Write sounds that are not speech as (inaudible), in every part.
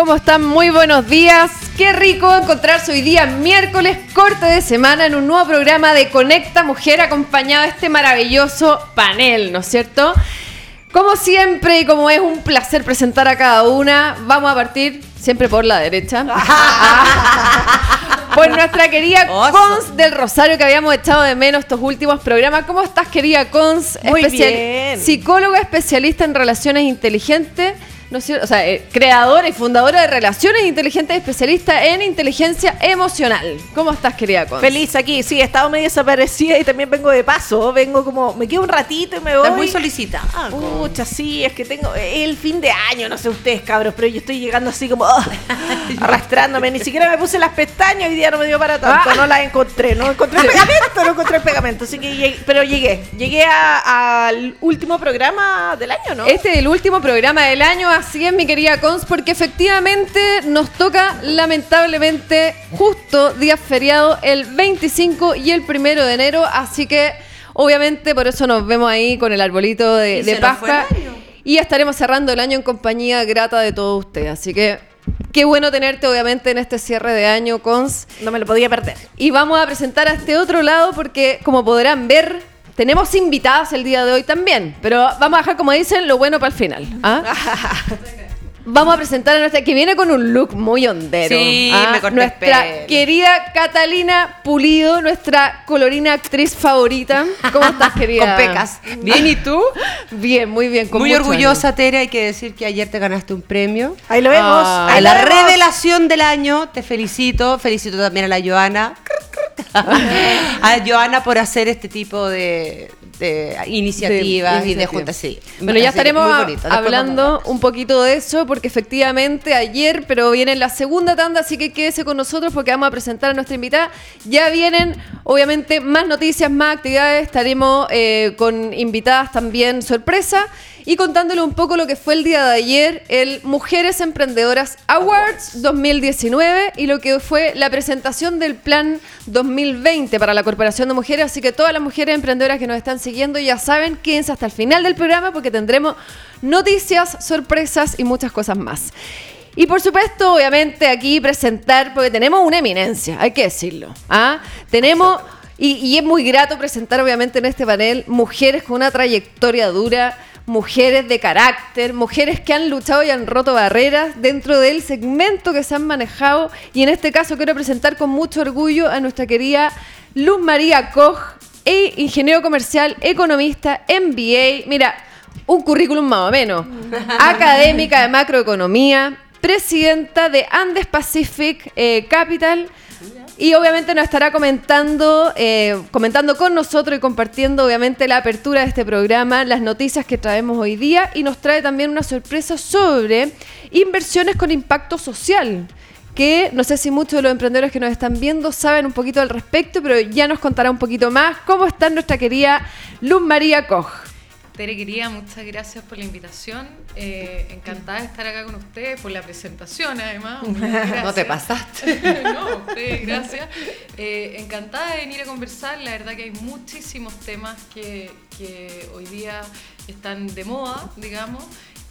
¿Cómo están? Muy buenos días. Qué rico encontrarse hoy día, miércoles, corte de semana, en un nuevo programa de Conecta Mujer, acompañado de este maravilloso panel, ¿no es cierto? Como siempre y como es un placer presentar a cada una, vamos a partir siempre por la derecha. (laughs) por nuestra querida Cons del Rosario que habíamos echado de menos estos últimos programas. ¿Cómo estás, querida Cons? Muy bien. Psicóloga especialista en relaciones inteligentes ¿no es cierto? O sea, eh, creadora y fundadora de Relaciones Inteligentes, especialista en inteligencia emocional. ¿Cómo estás, querida Con? Feliz aquí, sí, he estado medio desaparecida y también vengo de paso. Vengo como, me quedo un ratito y me voy. Estás muy solicitada. Mucha, sí, es que tengo el fin de año, no sé ustedes, cabros, pero yo estoy llegando así como oh, (laughs) arrastrándome. Ni siquiera me puse las pestañas, hoy día no me dio para tanto, ah. no las encontré. No encontré el pegamento, no encontré el pegamento. Así que llegué, pero llegué. Llegué al último programa del año, ¿no? Este es el último programa del año Así es, mi querida Cons, porque efectivamente nos toca, lamentablemente, justo día feriado, el 25 y el primero de enero. Así que, obviamente, por eso nos vemos ahí con el arbolito de, de Pascua. Y estaremos cerrando el año en compañía grata de todos ustedes. Así que Qué bueno tenerte, obviamente, en este cierre de año, Cons. No me lo podía perder. Y vamos a presentar a este otro lado porque, como podrán ver, tenemos invitadas el día de hoy también, pero vamos a dejar, como dicen, lo bueno para el final. ¿ah? (laughs) Vamos a presentar a nuestra que viene con un look muy hondero. Sí, ¿ah? me corté Nuestra querida Catalina Pulido, nuestra colorina actriz favorita. ¿Cómo estás, (laughs) querida? con pecas. Bien, ¿y tú? Bien, muy bien. muy orgullosa, Tere. Hay que decir que ayer te ganaste un premio. Ahí lo vemos. Ah, a la revelación del año. Te felicito. Felicito también a la Joana. A (laughs) Joana por hacer este tipo de, iniciativas y de juntas. Sí, bueno, ya estaremos hablando un poquito de eso porque efectivamente ayer, pero viene la segunda tanda, así que quédese con nosotros porque vamos a presentar a nuestra invitada. Ya vienen, obviamente, más noticias, más actividades. Estaremos eh, con invitadas también sorpresa y contándole un poco lo que fue el día de ayer, el Mujeres Emprendedoras Awards 2019 y lo que fue la presentación del plan 2020 para la Corporación de Mujeres. Así que todas las mujeres emprendedoras que nos están siguiendo ya saben, quédense hasta el final del programa porque tendremos noticias, sorpresas y muchas cosas más. Y por supuesto, obviamente, aquí presentar, porque tenemos una eminencia, hay que decirlo. ¿ah? Tenemos, y, y es muy grato presentar, obviamente, en este panel mujeres con una trayectoria dura mujeres de carácter, mujeres que han luchado y han roto barreras dentro del segmento que se han manejado. Y en este caso quiero presentar con mucho orgullo a nuestra querida Luz María Koch, e ingeniero comercial, economista, MBA. Mira, un currículum más o menos. (laughs) Académica de macroeconomía, presidenta de Andes Pacific eh, Capital y obviamente nos estará comentando, eh, comentando con nosotros y compartiendo obviamente la apertura de este programa, las noticias que traemos hoy día y nos trae también una sorpresa sobre inversiones con impacto social que no sé si muchos de los emprendedores que nos están viendo saben un poquito al respecto, pero ya nos contará un poquito más cómo está nuestra querida Luz María Koch. Tere, querida, muchas gracias por la invitación. Eh, encantada de estar acá con ustedes, por la presentación además. (laughs) No te pasaste. (laughs) no, gracias. Eh, encantada de venir a conversar. La verdad que hay muchísimos temas que, que hoy día están de moda, digamos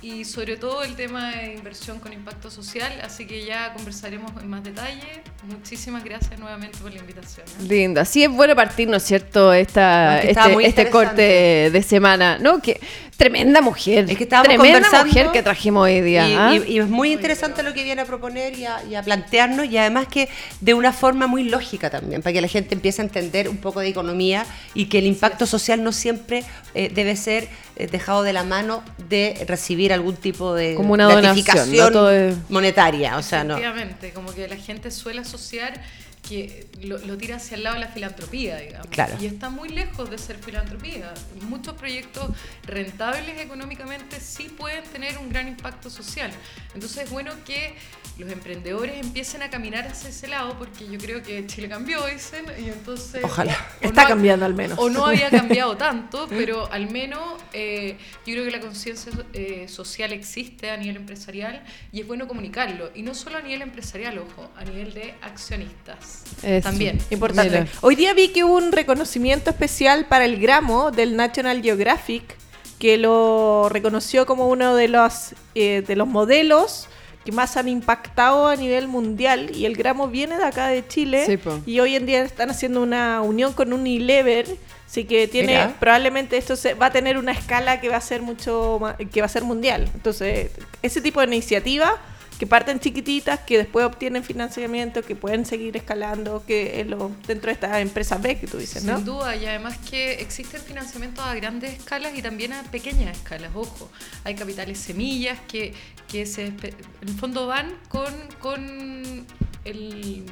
y sobre todo el tema de inversión con impacto social, así que ya conversaremos en más detalle. Muchísimas gracias nuevamente por la invitación. ¿eh? Lindo, así es bueno partir, ¿no es cierto?, Esta, este, este corte de semana, ¿no? Que tremenda mujer, es que tremenda mujer que trajimos hoy día. ¿ah? Y, es muy interesante lo que viene a proponer y a, plantearnos, y además que de una forma muy lógica también, para que la gente empiece a entender un poco de economía y que el impacto social no siempre eh, debe ser eh, dejado de la mano de recibir algún tipo de como una gratificación monetaria. O sea, Efectivamente, como que la gente suele asociar que lo, tira hacia el lado de la filantropía, digamos. Y está muy lejos de ser filantropía. Muchos proyectos rentables económicamente sí pueden tener un gran impacto social. Entonces es bueno que los emprendedores empiecen a caminar hacia ese lado, porque yo creo que Chile cambió, dicen, y entonces... Ojalá. Está cambiando al menos. O no había (laughs) cambiado tanto, pero al menos eh, yo creo que la conciencia eh, social existe a nivel empresarial y es bueno comunicarlo. Y no solo a nivel empresarial, ojo, a nivel de accionistas. también. Importante. Hoy día vi que hubo un reconocimiento especial para el gramo del National Geographic que lo reconoció como uno de los, eh, de los modelos que más han impactado a nivel mundial y el gramo viene de acá de Chile y hoy en día están haciendo una unión con Unilever Así que tiene, probablemente esto se, va a tener una escala que va a ser mucho, que va a ser mundial. Entonces, ese tipo de iniciativa que parten chiquititas, que después obtienen financiamiento, que pueden seguir escalando, que lo, dentro de estas empresas B que tú dices, ¿no? Sin duda, y además que existen financiamientos a grandes escalas y también a pequeñas escalas, ojo. Hay capitales semillas que, que se, en fondo van con, con el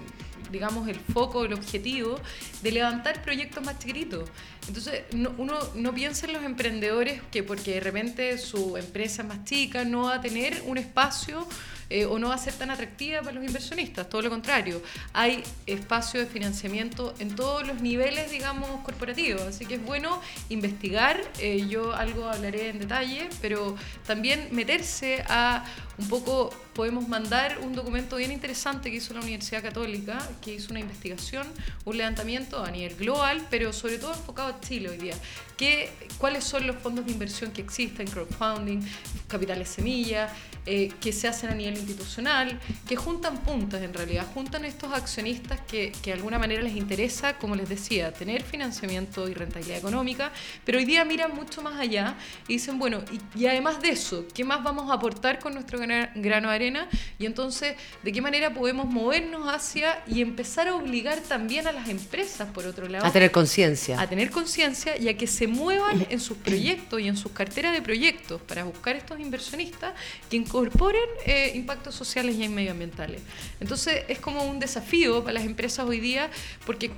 digamos, el foco, el objetivo de levantar proyectos más chiquitos. Entonces, uno no piensa en los emprendedores que porque de repente su empresa es más chica no va a tener un espacio eh, o no va a ser tan atractiva para los inversionistas, todo lo contrario. Hay espacio de financiamiento en todos los niveles, digamos, corporativos, así que es bueno investigar, eh, yo algo hablaré en detalle, pero también meterse a un poco, podemos mandar un documento bien interesante que hizo la Universidad Católica, que hizo una investigación, un levantamiento a nivel global, pero sobre todo enfocado a Chile hoy día. ¿Qué, ¿Cuáles son los fondos de inversión que existen, crowdfunding, capitales semilla, eh, que se hacen a nivel institucional, que juntan puntas en realidad, juntan estos accionistas que, que, de alguna manera les interesa, como les decía, tener financiamiento y rentabilidad económica, pero hoy día miran mucho más allá y dicen, bueno, y, además de eso, ¿qué más vamos a aportar con nuestro grano de arena? Y entonces, ¿de qué manera podemos movernos hacia y empezar a obligar también a las empresas, por otro lado, a tener conciencia? A tener conciencia y a que se muevan en sus (clears throat) proyectos y en sus carteras de proyectos para buscar estos inversionistas que incorporen eh, impactos sociales y medioambientales. Entonces es como un desafío para las empresas hoy día, porque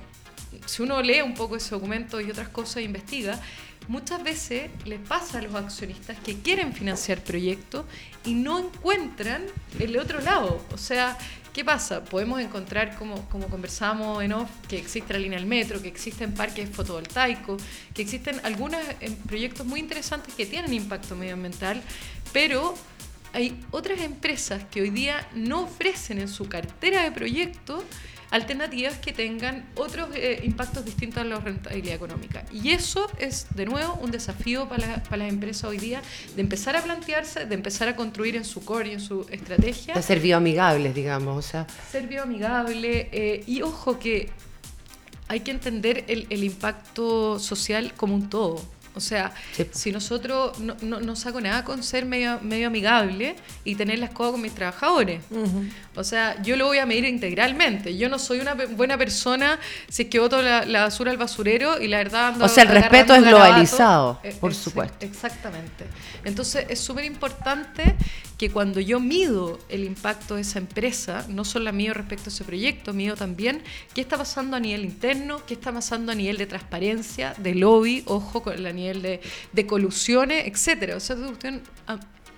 si uno lee un poco ese documento y otras cosas e investiga, muchas veces les pasa a los accionistas que quieren financiar proyectos y no encuentran el otro lado. O sea, ¿qué pasa? Podemos encontrar, como, como conversamos en off, que existe la línea del metro, que existen parques fotovoltaicos, que existen algunos eh, proyectos muy interesantes que tienen impacto medioambiental, pero hay otras empresas que hoy día no ofrecen en su cartera de proyectos alternativas que tengan otros eh, impactos distintos a la rentabilidad económica. Y eso es, de nuevo, un desafío para, para, las empresas hoy día, de empezar a plantearse, de empezar a construir en su core y en su estrategia. De ser bioamigables, digamos. O sea. Ser bioamigable. Eh, y ojo que hay que entender el, el impacto social como un todo. O sea, si nosotros no, no, saco nada con ser medio, medio amigable y tener las cosas con mis trabajadores. O sea, yo lo voy a medir integralmente. Yo no soy una buena persona si es que voto la, basura al basurero y la verdad ando O sea, el respeto es globalizado, eh, por supuesto. Exactamente. Entonces, es súper importante que cuando yo mido el impacto de esa empresa, no solo mío respecto a ese proyecto, mido también qué está pasando a nivel interno, qué está pasando a nivel de transparencia, de lobby, ojo, con a nivel de, de colusiones, etcétera. O sea, usted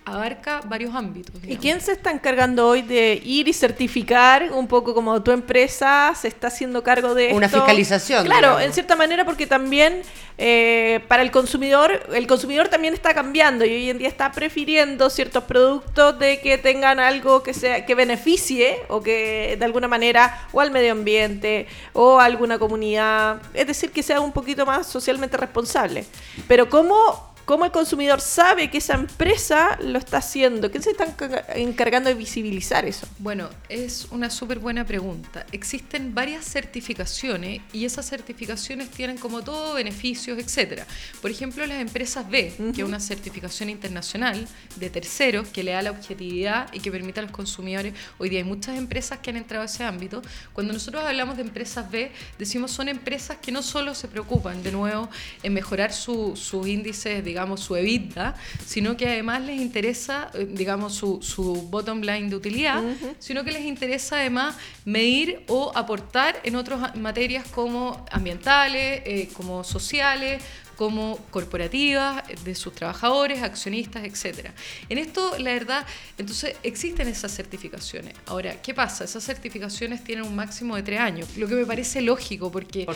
abarca varios ámbitos. ¿Y quién se está encargando hoy de ir y certificar un poco como tu empresa se está haciendo cargo de Una fiscalización. Claro, en cierta manera porque también eh, para el consumidor, el consumidor también está cambiando y hoy en día está prefiriendo ciertos productos de que tengan algo que sea que beneficie o que de alguna manera o al medio ambiente o a alguna comunidad, es decir, que sea un poquito más socialmente responsable. Pero cómo ¿Cómo el consumidor sabe que esa empresa lo está haciendo? ¿Quién se está encargando de visibilizar eso? Bueno, es una súper buena pregunta. Existen varias certificaciones y esas certificaciones tienen como todo beneficios, etcétera. Por ejemplo, las empresas B, que es una certificación internacional de terceros que le da la objetividad y que permite a los consumidores. Hoy día hay muchas empresas que han entrado a ese ámbito. Cuando nosotros hablamos de empresas B, decimos son empresas que no solo se preocupan, de nuevo, en mejorar sus índices de digamos, su EBITDA, sino que además les interesa, eh, digamos, su, su bottom line de utilidad, sino que les interesa además medir o aportar en otras materias como ambientales, eh, como sociales, como corporativas, de sus trabajadores, accionistas, etc. En esto, la verdad, entonces existen esas certificaciones. Ahora, ¿qué pasa? Esas certificaciones tienen un máximo de tres años, lo que me parece lógico porque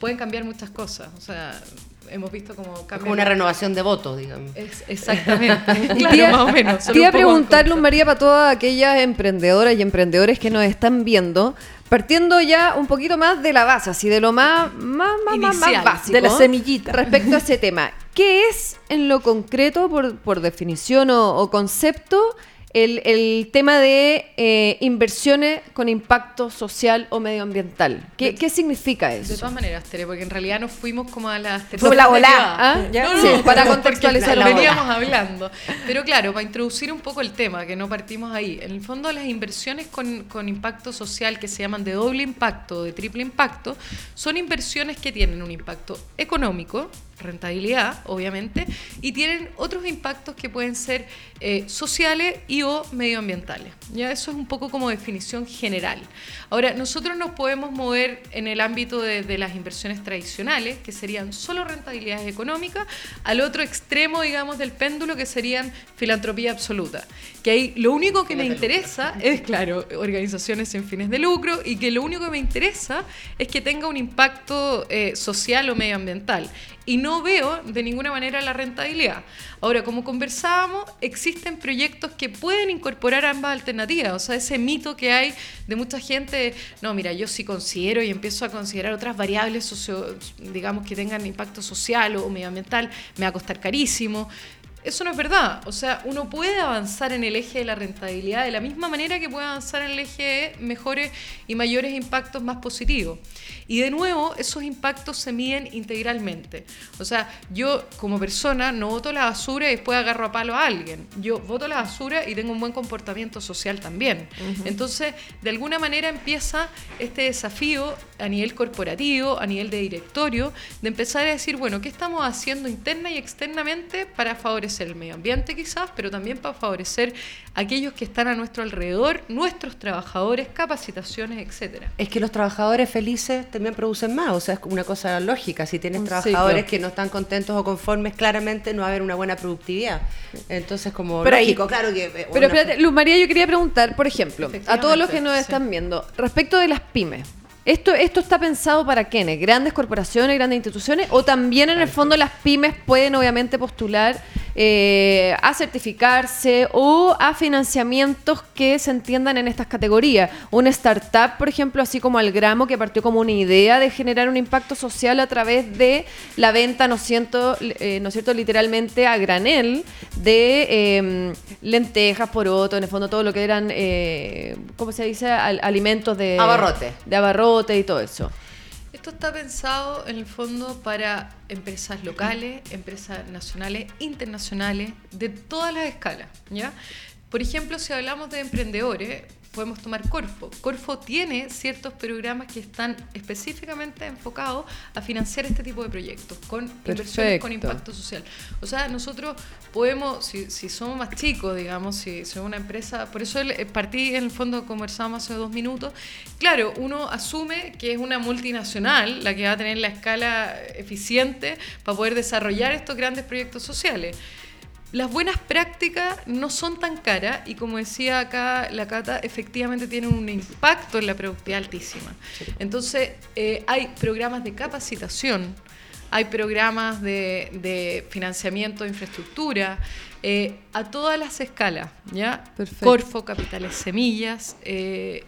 pueden cambiar muchas cosas. O sea, hemos visto como Como una renovación de votos, digamos. exactamente. (laughs) (laughs) claro, más o menos. Te iba a preguntarle, María, para todas aquellas emprendedoras y emprendedores que nos están viendo, partiendo ya un poquito más de la base, así de lo más, más, más, más, básico. De la semillita. Respecto a ese tema. ¿Qué es en lo concreto, por, definición o, concepto, el, tema de eh, inversiones con impacto social o medioambiental. ¿Qué, ¿Qué, significa eso? De todas maneras, Tere, porque en realidad nos fuimos como a las la ¿Ah? sí, para (laughs) contextualizar lo veníamos hablando. Pero claro, para introducir un poco el tema, que no partimos ahí. En el fondo, las inversiones con, con impacto social que se llaman de doble impacto o de triple impacto son inversiones que tienen un impacto económico, rentabilidad, obviamente, y tienen otros impactos que pueden ser eh, sociales y o medioambientales. Ya eso es un poco como definición general. Ahora, nosotros nos podemos mover en el ámbito de, las inversiones tradicionales, que serían solo rentabilidades económicas, al otro extremo, digamos, del péndulo, que serían filantropía absoluta. Que ahí lo único que me interesa es, claro, organizaciones sin fines de lucro, y que lo único que me interesa es que tenga un impacto eh, social o medioambiental y no veo de ninguna manera la rentabilidad. Ahora, como conversábamos, existen proyectos que pueden incorporar ambas alternativas, o sea, ese mito que hay de mucha gente, no, mira, yo sí considero y empiezo a considerar otras variables, socio, digamos, que tengan impacto social o medioambiental, me va a costar carísimo. Eso no es verdad. O sea, uno puede avanzar en el eje de la rentabilidad de la misma manera que puede avanzar en el eje de mejores y mayores impactos más positivos. Y de nuevo, esos impactos se miden integralmente. O sea, yo como persona no voto la basura y después agarro a palo a alguien. Yo voto la basura y tengo un buen comportamiento social también. Entonces, de alguna manera empieza este desafío a nivel corporativo, a nivel de directorio, de empezar a decir, bueno, ¿qué estamos haciendo interna y externamente para favorecer el medio ambiente quizás, pero también para favorecer a aquellos que están a nuestro alrededor, nuestros trabajadores, capacitaciones, etcétera? Es que los trabajadores felices también producen más, o sea, es una cosa lógica. Si tienes trabajadores que no están contentos o conformes, claramente no va a haber una buena productividad. Entonces, como pero lógico, claro que... Eh, pero espérate, Luz María, yo quería preguntar, por ejemplo, a todos los que nos están viendo, respecto de las pymes. ¿Esto, ¿Esto está pensado para quiénes? ¿Grandes corporaciones, grandes instituciones? ¿O también en el fondo las pymes pueden obviamente postular eh, a certificarse o a financiamientos que se entiendan en estas categorías? Una startup, por ejemplo, así como Algramo, que partió como una idea de generar un impacto social a través de la venta, ¿no es cierto?, eh, ¿no es cierto? literalmente a granel de em, lentejas, poroto, en el fondo todo lo que eran, eh, ¿cómo se dice?, alimentos de... Abarrote. De abarrote y todo eso. Esto está pensado en el fondo para empresas locales, empresas nacionales, internacionales, de todas las escalas, ¿ya? Por ejemplo, si hablamos de emprendedores, podemos tomar Corfo. Corfo tiene ciertos programas que están específicamente enfocados a financiar este tipo de proyectos, con inversiones con impacto social. O sea, nosotros podemos, si, si somos más chicos, digamos, si somos una empresa, por eso el, partí en el fondo conversamos hace dos minutos, claro, uno asume que es una multinacional la que va a tener la escala eficiente para poder desarrollar estos grandes proyectos sociales las buenas prácticas no son tan caras y como decía acá la Cata, efectivamente tienen un impacto en la productividad altísima. Entonces, eh, hay programas de capacitación, hay programas de, financiamiento de infraestructura, eh, a todas las escalas, ¿ya? Corfo, Capitales Semillas, eh,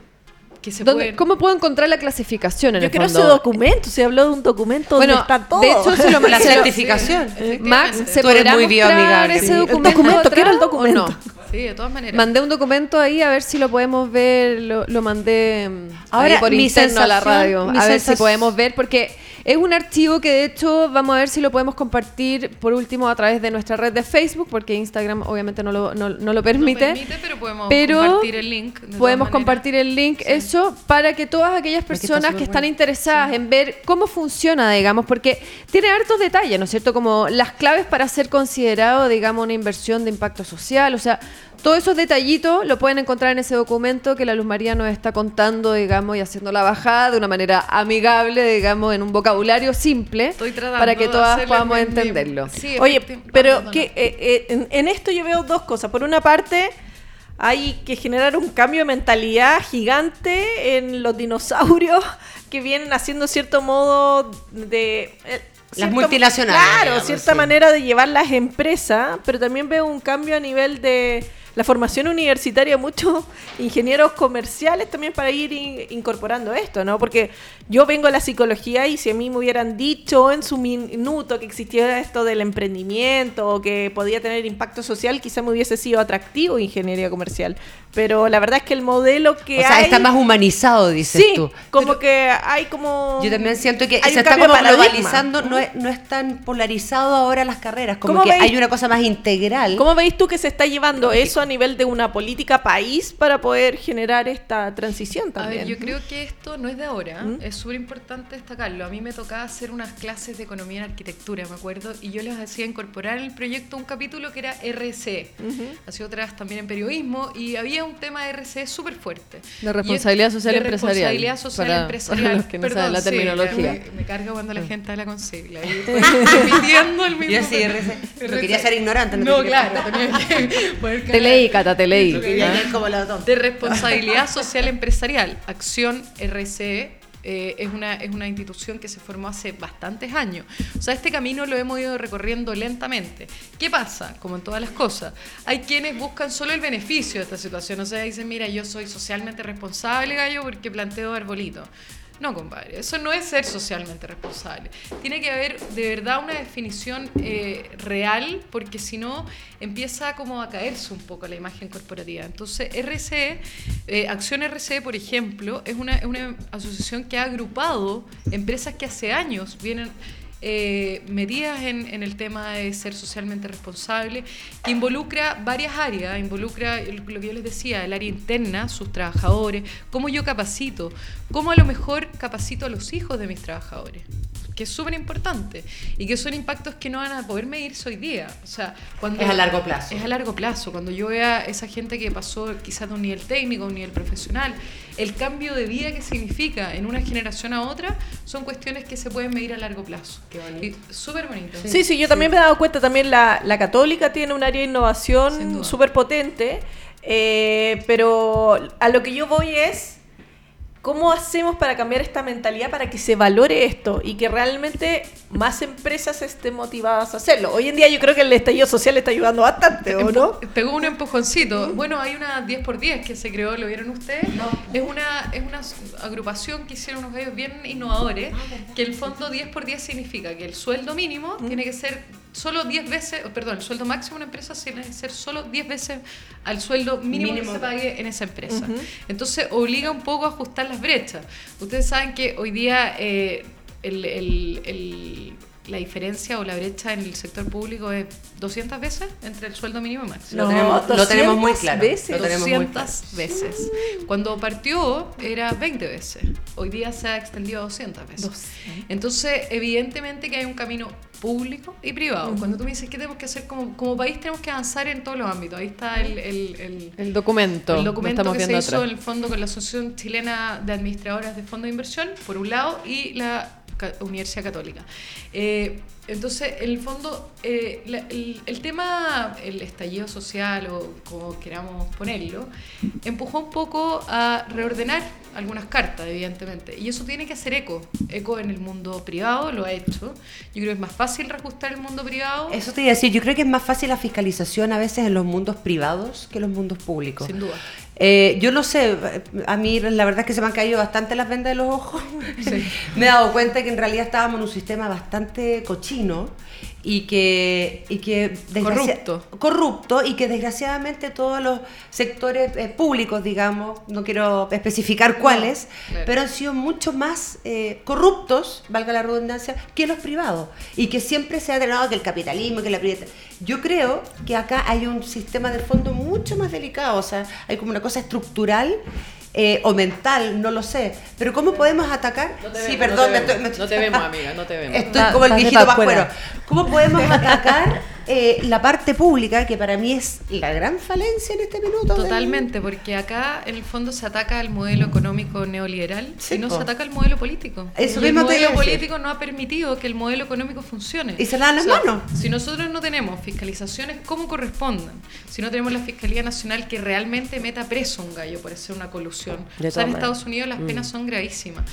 ¿Cómo puedo encontrar la clasificación en Yo quiero ese documento, se habló de un documento donde está todo. De hecho, (laughs) se lo, la certificación. Max, ¿se Tú eres muy bioamigable. ese documento? El documento quiero el documento. Sí, de todas maneras. Mandé un documento ahí a ver si lo podemos ver, lo, mandé mm, Ahora, por interno a la radio, a ver si podemos ver, porque es un archivo que de hecho vamos a ver si lo podemos compartir por último a través de nuestra red de Facebook, porque Instagram obviamente no lo, no, lo permite. pero podemos compartir el link. Podemos compartir el link, eso, para que todas aquellas personas que están interesadas en ver cómo funciona, digamos, porque tiene hartos detalles, ¿no es cierto? Como las claves para ser considerado, digamos, una inversión de impacto social, o sea, todos esos detallitos lo pueden encontrar en ese documento que la Luz María nos está contando, digamos, y haciendo la bajada de una manera amigable, digamos, en un vocabulario simple, para que todas podamos entenderlo. Oye, pero que, eh, eh, en, esto yo veo dos cosas. Por una parte, hay que generar un cambio de mentalidad gigante en los dinosaurios (laughs) que vienen haciendo cierto modo de... Eh, las multinacionales. Claro, cierta manera de llevar las empresas, pero también veo un cambio a nivel de la formación universitaria (laughs) muchos ingenieros comerciales también para ir incorporando esto, ¿no? Porque yo vengo a la psicología y si a mí me hubieran dicho en su minuto que existía esto del emprendimiento o que podía tener impacto social, quizá me hubiese sido atractivo ingeniería comercial. Pero la verdad es que el modelo que o sea, está más humanizado, dices sí, tú. como que hay como... Yo también siento que se está como globalizando, no es, no es tan polarizado ahora las carreras, como que hay una cosa más integral. ¿Cómo veis tú que se está llevando eso a nivel de una política país para poder generar esta transición también? A ver, yo creo que esto no es de ahora, ¿Mm? es súper importante destacarlo. A mí me tocaba hacer unas clases de economía en arquitectura, me acuerdo, y yo les hacía incorporar en el proyecto un capítulo que era RC, hacía otras también en periodismo, y había un tema de RC súper fuerte. De responsabilidad social de empresarial. Responsabilidad social empresarial. (laughs) que no Perdón, la terminología. me, me, carga cuando la gente habla con sigla. Y (laughs) repitiendo el mismo. Yo sí, RC. No quería ser ignorante. No, claro. Tenía (laughs) que te leí. De responsabilidad social empresarial. Acción RC eh, es, una, es una institución que se formó hace bastantes años. O sea, este camino lo hemos ido recorriendo lentamente. ¿Qué pasa? Como en todas las cosas, hay quienes buscan solo el beneficio de esta situación. O sea, dicen, mira, yo soy socialmente responsable, gallo, porque planteo arbolito. No, compadre, eso no es ser socialmente responsable. Tiene que haber de verdad una definición eh, real, porque si no empieza como a caerse un poco la imagen corporativa. Entonces, RCE, eh, Acción RCE, por ejemplo, es una, una asociación que ha agrupado empresas que hace años vienen eh, medidas en, el tema de ser socialmente responsable, que involucra varias áreas, involucra lo que yo les decía, el área interna, sus trabajadores, cómo yo capacito, cómo a lo mejor capacito a los hijos de mis trabajadores que es súper importante y que son impactos que no van a poder medirse hoy día. O sea, cuando es a largo plazo. Es a largo plazo. Cuando yo vea esa gente que pasó quizás de un nivel técnico a un nivel profesional, el cambio de vida que significa en una generación a otra son cuestiones que se pueden medir a largo plazo. Qué bonito. Súper bonito. Sí, sí, yo también me he dado cuenta, también la, la católica tiene un área de innovación súper potente, eh, pero a lo que yo voy es ¿Cómo hacemos para cambiar esta mentalidad para que se valore esto y que realmente más empresas estén motivadas a hacerlo? Hoy en día yo creo que el estallido social está ayudando bastante, ¿o no? Pegó un empujoncito. Bueno, hay una 10x10 que se creó, ¿lo vieron ustedes? No. Es una, es una agrupación que hicieron unos medios bien innovadores, ah, que el fondo 10x10 significa que el sueldo mínimo tiene que ser solo 10 veces, perdón, el sueldo máximo de una empresa tiene que ser solo 10 veces al sueldo mínimo, que se pague en esa empresa. Entonces obliga un poco a ajustar las brechas. Ustedes saben que hoy día eh, el, la diferencia o la brecha en el sector público es 200 veces entre el sueldo mínimo y máximo. lo, tenemos, lo tenemos muy claro. Veces. 200 veces. Cuando partió era 20 veces. Hoy día se ha extendido a 200 veces. Entonces, evidentemente que hay un camino público y privado. Cuando tú me dices qué tenemos que hacer como, como país, tenemos que avanzar en todos los ámbitos. Ahí está el, el, el, documento. El documento que se hizo en el fondo con la Asociación Chilena de Administradoras de Fondos de Inversión, por un lado, y la Universidad Católica. Eh, entonces, en el fondo, eh, el, tema, el estallido social o como queramos ponerlo, empujó un poco a reordenar algunas cartas, evidentemente. Y eso tiene que hacer eco. Eco en el mundo privado lo ha hecho. Yo creo que es más fácil reajustar el mundo privado. Eso te iba a decir, yo creo que es más fácil la fiscalización a veces en los mundos privados que en los mundos públicos. Sin duda. Eh, yo no sé, a mí la verdad es que se me han caído bastante las vendas de los ojos. (laughs) me he dado cuenta que en realidad estábamos en un sistema bastante cochino y que, y que corrupto. corrupto y que desgraciadamente todos los sectores eh, públicos, digamos, no quiero especificar cuáles, pero han sido mucho más eh, corruptos, valga la redundancia, que los privados y que siempre se ha drenado que el capitalismo, que la Yo creo que acá hay un sistema de fondo mucho más delicado, o sea, hay como una cosa estructural eh, o mental, no lo sé. Pero ¿cómo podemos atacar? sí, perdón, no te, vemos, amiga, no te vemos. Estoy como el viejito pascuero. ¿Cómo podemos (laughs) atacar eh, la parte pública, que para mí es la gran falencia en este minuto. Totalmente, porque acá en el fondo se ataca al modelo económico neoliberal y no se ataca al modelo político. Eso el modelo político no ha permitido que el modelo económico funcione. Y se la dan las manos. Si nosotros no tenemos fiscalizaciones como correspondan, si no tenemos la Fiscalía Nacional que realmente meta preso a un gallo por hacer una colusión. o sea, en Estados Unidos las penas mm. son gravísimas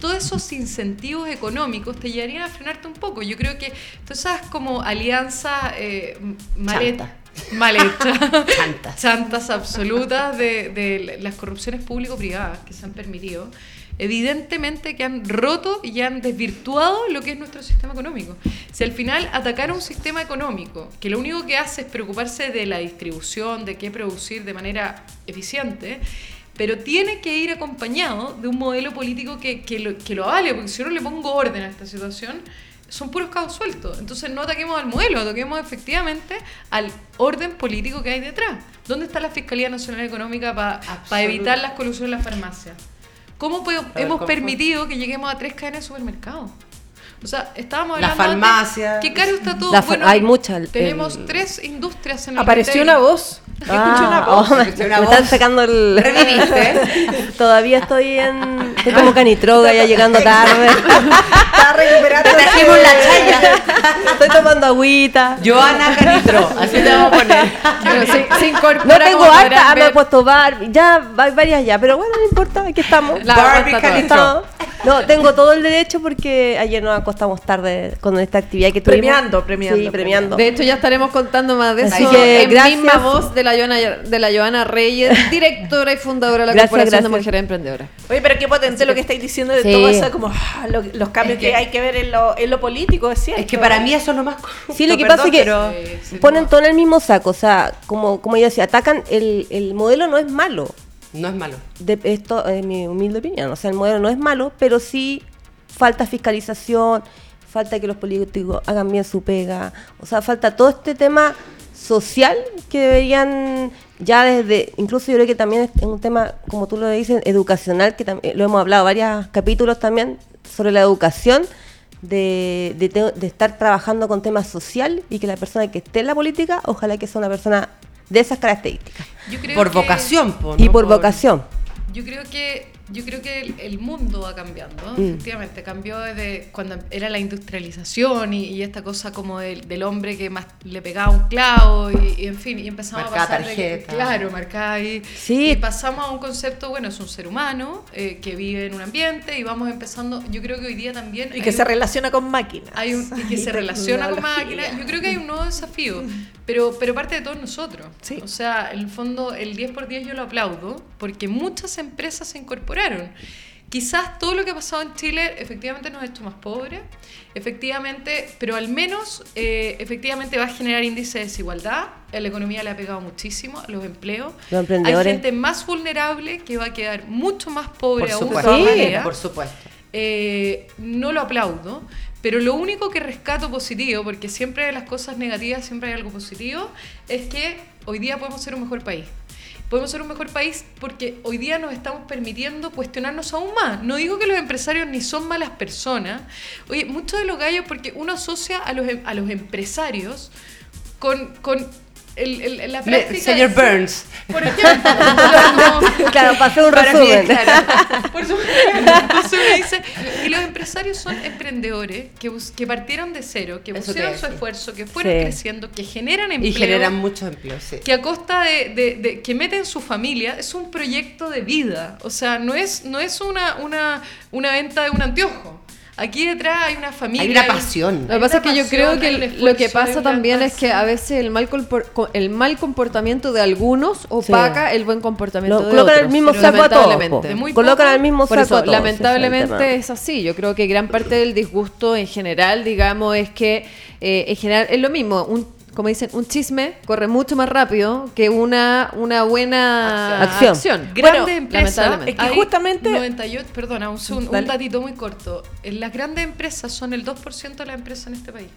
todos esos incentivos económicos te llevarían a frenarte un poco. Yo creo que todas esas como alianzas eh, mal hechas, (laughs) chantas, chantas absolutas de, de las corrupciones público-privadas que se han permitido evidentemente que han roto y han desvirtuado lo que es nuestro sistema económico. Si al final atacar un sistema económico que lo único que hace es preocuparse de la distribución, de qué producir de manera eficiente, pero tiene que ir acompañado de un modelo político que, que, lo, que lo avale, porque si yo no le pongo orden a esta situación, son puros cabos sueltos. Entonces no ataquemos al modelo, ataquemos efectivamente al orden político que hay detrás. ¿Dónde está la Fiscalía Nacional Económica para evitar las colusiones en las farmacias? ¿Cómo hemos permitido que lleguemos a tres cadenas de supermercados? O sea, estábamos hablando. La farmacia. ¿Qué caro está todo? bueno, hay muchas. Tenemos tres industrias en el Apareció una voz. Ah, escuché una voz. me, están sacando el. ¿Reviviste? (laughs) Todavía estoy en. Estoy como canitroga, ya llegando (laughs) tarde. Está recuperando. Trajimos la chaya. Estoy tomando agüita. Joana Canitro, así te vamos a poner. no tengo harta, me he puesto bar. Ya, hay varias ya, pero bueno, no importa, aquí estamos. La Barbie Canitro. No, tengo todo el derecho porque ayer nos acostamos tarde con esta actividad que tuvimos. Premiando, premiando. Sí, premiando. De hecho, ya estaremos contando más de Así eso. Que, en gracias. misma voz de la Joana, de la Joana Reyes, (laughs) directora y fundadora de la gracias, Corporación de Mujeres Emprendedoras. Oye, pero qué potente lo que estáis diciendo de todo eso, como ah, los cambios que, hay que ver en lo, en lo político, es cierto. Es que para mí eso es lo más Sí, lo que pasa es que ponen todo en el mismo saco. O sea, como, como yo decía, atacan, el, el modelo no es malo. No es malo. De, esto es mi humilde opinión. O sea, el modelo no es malo, pero sí falta fiscalización, falta que los políticos hagan bien su pega, o sea, falta todo este tema social que deberían ya desde, incluso yo creo que también es un tema, como tú lo dices, educacional, que también lo hemos hablado varios capítulos también sobre la educación, de, de, estar trabajando con temas social y que la persona que esté en la política, ojalá que sea una persona de esas características. por vocación. y por vocación. Yo creo que yo creo que el, mundo va cambiando, mm. efectivamente, cambió desde cuando era la industrialización y, esta cosa como del, hombre que más le pegaba un clavo y, en fin, y empezamos a pasar tarjeta. claro, marcada ahí, sí. y pasamos a un concepto, bueno, es un ser humano eh, que vive en un ambiente y vamos empezando, yo creo que hoy día también... Y que se relaciona con máquinas. Hay un, y que se (laughs) relaciona con máquinas, yo creo que hay un nuevo desafío, pero, pero parte de todos nosotros. O sea, en el fondo el 10 por 10 yo lo aplaudo porque muchas empresas se incorporan Quizás todo lo que ha pasado en Chile efectivamente nos ha hecho más pobres, efectivamente, pero al menos eh, efectivamente va a generar índice de desigualdad. la economía le ha pegado muchísimo, a los empleos. Hay gente más vulnerable que va a quedar mucho más pobre por aún. Supuesto. por supuesto. Eh, no lo aplaudo, pero lo único que rescato positivo, porque siempre de las cosas negativas siempre hay algo positivo, es que hoy día podemos ser un mejor país podemos ser un mejor país porque hoy día nos estamos permitiendo cuestionarnos aún más. No digo que los empresarios ni son malas personas. Oye, muchos de los gallos, porque uno asocia a los, em, a los empresarios con, con el, la práctica. Señor Burns. Por ejemplo. (laughs) claro, pasé un resumen. por supuesto. (laughs) dice, y los empresarios son emprendedores que, que partieron de cero, que pusieron su esfuerzo, que fueron creciendo, que generan empleo. Y generan muchos empleos, sí. Que a costa de, de, de, que meten su familia, es un proyecto de vida. O sea, no es, no es una, una, una venta de un anteojo. Aquí detrás hay una familia. Hay una pasión. Lo que pasa es que yo creo que lo que pasa también es que a veces el mal, el mal comportamiento de algunos opaca el buen comportamiento de colocan otros. el mismo saco a todos. Colocan el mismo saco a todos. Lamentablemente es, así. Yo creo que gran parte del disgusto en general, digamos, es que eh, en general es lo mismo. Un como dicen, un chisme corre mucho más rápido que una, una buena acción. acción. Grandes empresas, es que justamente... 98, perdona, un, un, datito muy corto. Las grandes empresas son el 2% de la empresa en este país.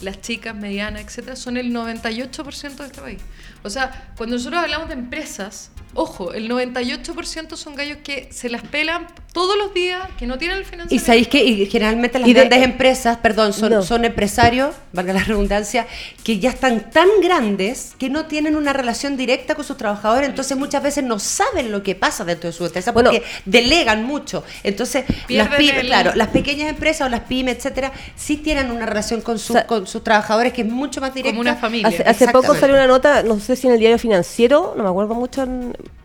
Las chicas, medianas, etcétera, son el 98% de este país. O sea, cuando nosotros hablamos de empresas, Ojo, el 98% son gallos que se las pelan todos los días, que no tienen el financiamiento. Y sabéis que y generalmente las grandes empresas, perdón, son, son empresarios, valga la redundancia, que ya están tan grandes que no tienen una relación directa con sus trabajadores, entonces muchas veces no saben lo que pasa dentro de su empresa porque delegan mucho. Entonces, las, claro, las pequeñas empresas o las pymes, etcétera, sí tienen una relación con, con sus trabajadores que es mucho más directa. Como una familia. Hace, hace poco salió una nota, no sé si en el diario financiero, no me acuerdo mucho,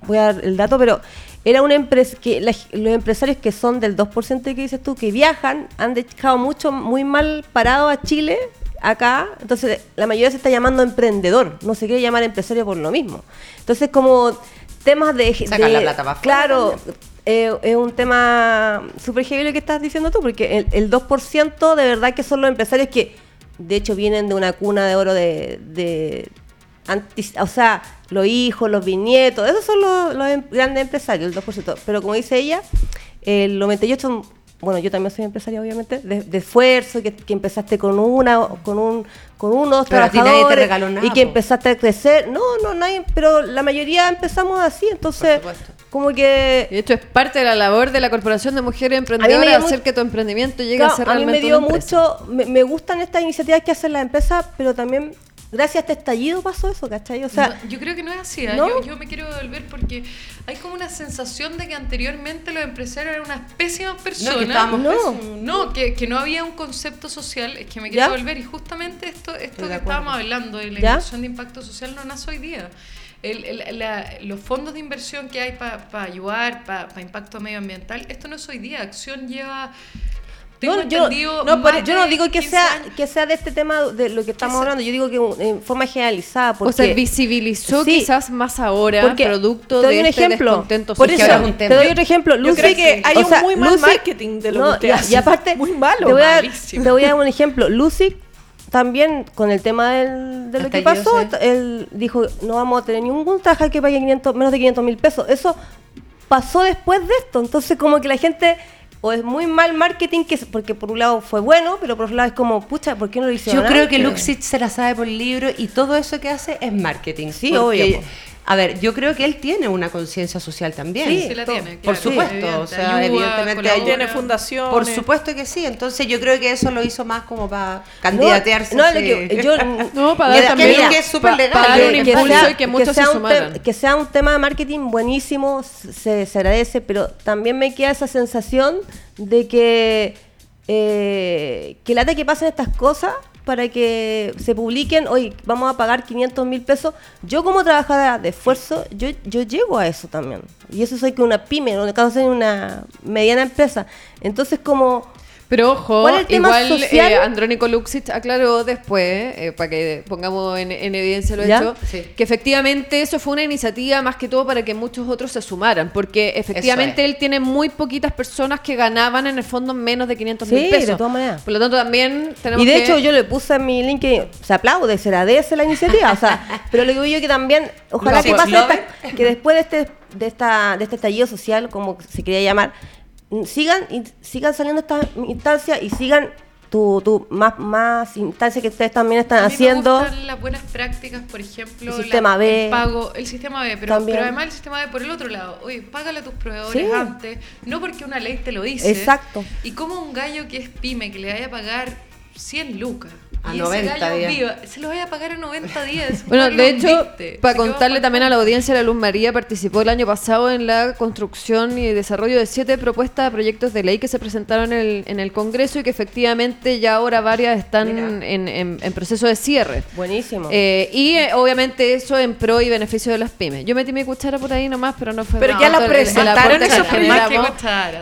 voy a dar el dato, pero era una empresa que los empresarios que son del 2% que dices tú, que viajan, han dejado mucho, muy mal parado a Chile acá, entonces la mayoría se está llamando emprendedor, no se quiere llamar empresario por lo mismo. Entonces como temas de... Sacar la plata para Claro, eh, es un tema súper heavy lo que estás diciendo tú, porque el, el 2% de verdad que son los empresarios que de hecho vienen de una cuna de oro de, de o sea, los hijos, los bisnietos, esos son los, los em, grandes empresarios, el 2%. Pero como dice ella, el 98 bueno, yo también soy empresaria, obviamente, de, esfuerzo, que, empezaste con una, con un, con unos pero trabajadores y que empezaste a crecer. No, no, nadie, pero la mayoría empezamos así, entonces, como que... De hecho, es parte de la labor de la Corporación de Mujeres Emprendedoras hacer que tu emprendimiento llegue a ser realmente A mí me dio mucho, me, me, gustan estas iniciativas que hacen las empresas, pero también gracias a este estallido pasó eso, ¿cachai? O sea, yo creo que no es así. ¿eh? Yo, yo, me quiero volver porque hay como una sensación de que anteriormente los empresarios eran unas pésimas personas. No, que no. que, que, no había un concepto social. Es que me quiero volver y justamente esto, esto que estábamos hablando de la inversión de impacto social no nace hoy día. El, el, los fondos de inversión que hay para ayudar, para impacto medioambiental, esto no es hoy día. Acción lleva no, yo, no, yo no digo que sea, que sea de este tema de lo que estamos hablando, yo digo que en forma generalizada. Porque, o sea, visibilizó quizás más ahora porque producto de un este ejemplo, por eso, Te doy otro ejemplo. Lucy, yo creo que hay un muy mal marketing de lo que y, y, aparte, muy malo. Te voy, a, te voy a dar un ejemplo. Lucy también con el tema del, de lo que pasó, él dijo, no vamos a tener ningún traje que pague 500, menos de 500 mil pesos. Eso pasó después de esto. Entonces como que la gente o es muy mal marketing, que porque por un lado fue bueno, pero por otro lado es como, pucha, ¿por qué no lo hizo? Yo creo que Luxit se la sabe por el libro y todo eso que hace es marketing. Sí, obvio. A ver, yo creo que él tiene una conciencia social también. Sí, sí la tiene. Por supuesto. o sea, evidentemente tiene fundación. Por supuesto que sí. Entonces yo creo que eso lo hizo más como para candidatearse. No, no, que, yo, (laughs) no para dar también que es súper legal. Para dar un impulso y que muchos se sumaran. que sea un tema de marketing buenísimo, se, se agradece, pero también me queda esa sensación de que eh, que late que pasen estas cosas para que se publiquen, hoy vamos a pagar 500 mil pesos. Yo como trabajadora de esfuerzo, yo, yo llego a eso también. Y eso soy que una pyme, en el caso soy una mediana empresa. Entonces como pero ojo, igual eh, Andrónico Luxich aclaró después, eh, para que pongamos en, evidencia lo hecho, que efectivamente eso fue una iniciativa más que todo para que muchos otros se sumaran, porque efectivamente él tiene muy poquitas personas que ganaban en el fondo menos de 500 mil pesos. de todas maneras. Por lo tanto, también tenemos Y de hecho yo le puse en mi link que se aplaude, se agradece la iniciativa, o sea, (laughs) pero le digo yo que también, ojalá que pase que después de este, de, esta, de este estallido social, como se quería llamar, sigan y sigan saliendo estas instancias y sigan tu, tu más, más instancias que ustedes también están haciendo. Me las buenas prácticas, por ejemplo, el sistema B. El pago, el sistema B, pero, pero, además el sistema B por el otro lado. Oye, págale a tus proveedores antes, no porque una ley te lo dice. Exacto. Y como un gallo que es pyme, que le vaya a pagar 100 lucas a 90 días. se lo voy a pagar a 90 días. bueno, de hecho, para contarle también a la audiencia, la Luz María participó el año pasado en la construcción y desarrollo de siete propuestas de proyectos de ley que se presentaron en el, en el Congreso y que efectivamente ya ahora varias están en, en, proceso de cierre. Buenísimo. Eh, y eh, obviamente eso en pro y beneficio de las pymes. Yo metí mi cuchara por ahí nomás, pero no fue Pero ya la presentaron esos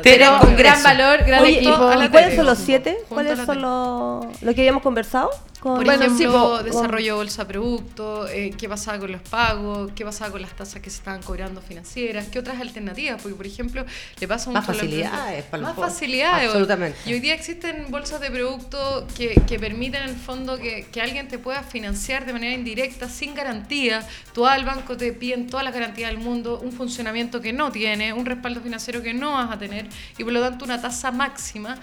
Pero con gran valor, gran equipo. ¿Y cuáles son los siete? ¿Cuáles son los, lo que habíamos conversado? Por ejemplo, desarrollo bolsa producto, eh, qué pasaba con los pagos, qué pasaba con las tasas que se estaban cobrando financieras, qué otras alternativas, porque por ejemplo, le pasa más facilidades, para más facilidades. Absolutamente. Y hoy día existen bolsas de producto que, que permiten en el fondo que, que, alguien te pueda financiar de manera indirecta, sin garantía. Tú al banco, te piden todas las garantías del mundo, un funcionamiento que no tiene, un respaldo financiero que no vas a tener y por lo tanto una tasa máxima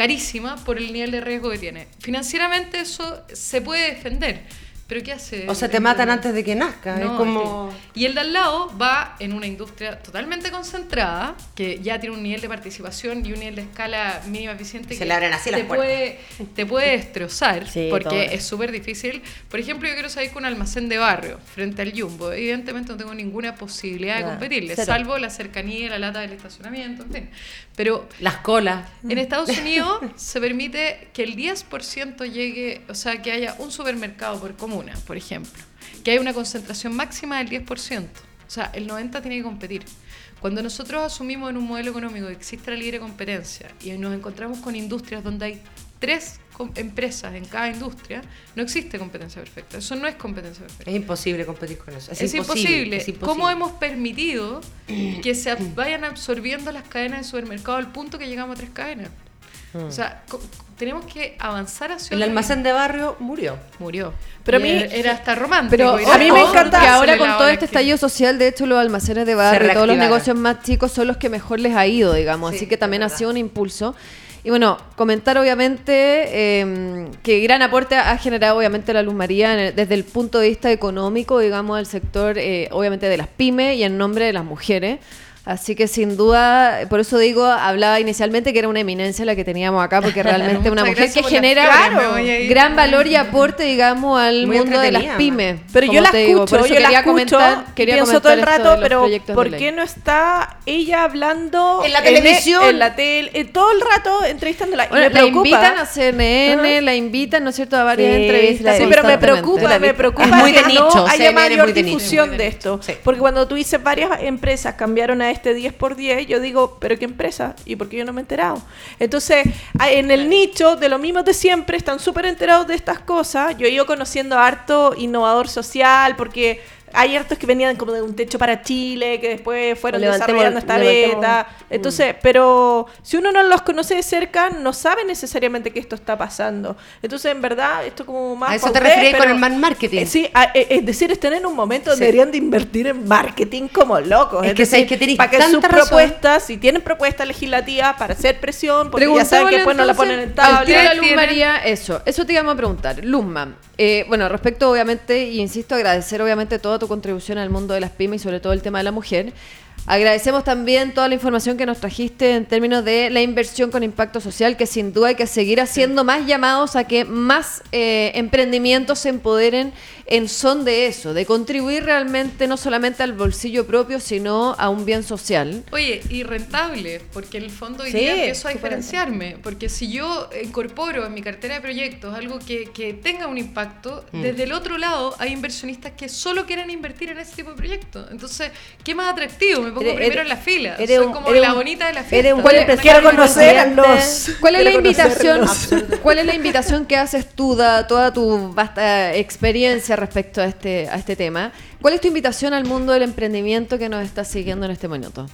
carísima por el nivel de riesgo que tiene. Financieramente eso se puede defender, pero ¿qué hace? O sea, te matan antes de que nazca. es como... Y el de al lado va en una industria totalmente concentrada, que ya tiene un nivel de participación y un nivel de escala mínima eficiente Se que le así te, puede, te puede destrozar, porque es súper difícil. Por ejemplo, yo quiero salir con un almacén de barrio frente al Jumbo. Evidentemente no tengo ninguna posibilidad de competirle, salvo la cercanía, la lata del estacionamiento, en fin. Pero las colas. En Estados Unidos se permite que el 10% llegue, o sea, que haya un supermercado por común por ejemplo, que hay una concentración máxima del 10%. O sea, el 90% tiene que competir. Cuando nosotros asumimos en un modelo económico que existe la libre competencia y nos encontramos con industrias donde hay tres empresas en cada industria, no existe competencia perfecta. Eso no es competencia perfecta. Es imposible competir con eso. Es, imposible. ¿Cómo hemos permitido que se vayan absorbiendo las cadenas de supermercado al punto que llegamos a tres cadenas? Mm. O sea, tenemos que avanzar hacia el almacén de barrio murió. Murió. Pero a mí era hasta romántico pero a mí me encanta que ahora con todo este estallido social de hecho los almacenes de barrio todos los negocios más chicos son los que mejor les ha ido digamos. Así que también ha sido un impulso. Y bueno, comentar obviamente em, que gran aporte ha generado obviamente la Luz María desde el punto de vista económico, digamos, del sector eh, obviamente de las pymes y en nombre de las mujeres. Así que sin duda, por eso digo, hablaba inicialmente que era una eminencia la que teníamos acá, porque (laughs) realmente una mujer que genera gran valor y aporte, digamos, al mundo de las pymes. Pero yo la escucho, yo la escucho, quería pienso todo el rato, pero ¿por qué no está ella hablando en la televisión? En, la tele, todo el rato entrevistándola. y me la invitan a CNN, la invitan, ¿no es cierto?, a varias entrevistas. Sí, pero me preocupa, me preocupa muy que no haya mayor difusión de esto. Porque cuando tú dices varias empresas cambiaron a este 10 por 10, yo digo, pero ¿qué empresa? ¿Y por qué yo no me he enterado? Entonces, en el nicho de lo mismo de siempre, están súper enterados de estas cosas. Yo he ido conociendo harto innovador social, porque hay hartos que venían como de un techo para Chile, que después fueron desarrollando esta beta. Entonces, pero si uno no los conoce de cerca, no sabe necesariamente que esto está pasando. Entonces, en verdad, esto como más... A eso te refieres con el marketing. Eh, sí, eh, es decir, están en un momento donde deberían de invertir en marketing como locos. Es, que, que Para que sus propuestas, si tienen propuestas legislativas para hacer presión, porque ya saben que después no la ponen en tabla. Luz María, eso. Eso te íbamos a preguntar. Luzman, eh, bueno, respecto obviamente, y insisto, agradecer obviamente toda tu contribución al mundo de las pymes y sobre todo el tema de la mujer. Agradecemos también toda la información que nos trajiste en términos de la inversión con impacto social, que sin duda hay que seguir haciendo más llamados a que más eh, emprendimientos se empoderen en son de eso, de contribuir realmente no solamente al bolsillo propio, sino a un bien social. Oye, y rentable, porque en el fondo hoy día empiezo a diferenciarme, porque si yo incorporo en mi cartera de proyectos algo que, que tenga un impacto, mm. desde el otro lado hay inversionistas que solo quieren invertir en ese tipo de proyectos. Entonces, ¿qué más atractivo? Me pongo primero en la fila. Soy como la bonita de la. Un, quiero conocer a los... ¿Cuál es la invitación? ¿Cuál es la invitación que haces tú, da toda tu vasta experiencia respecto a este, a este tema. ¿Cuál es tu invitación al mundo del emprendimiento que nos está siguiendo en este momento?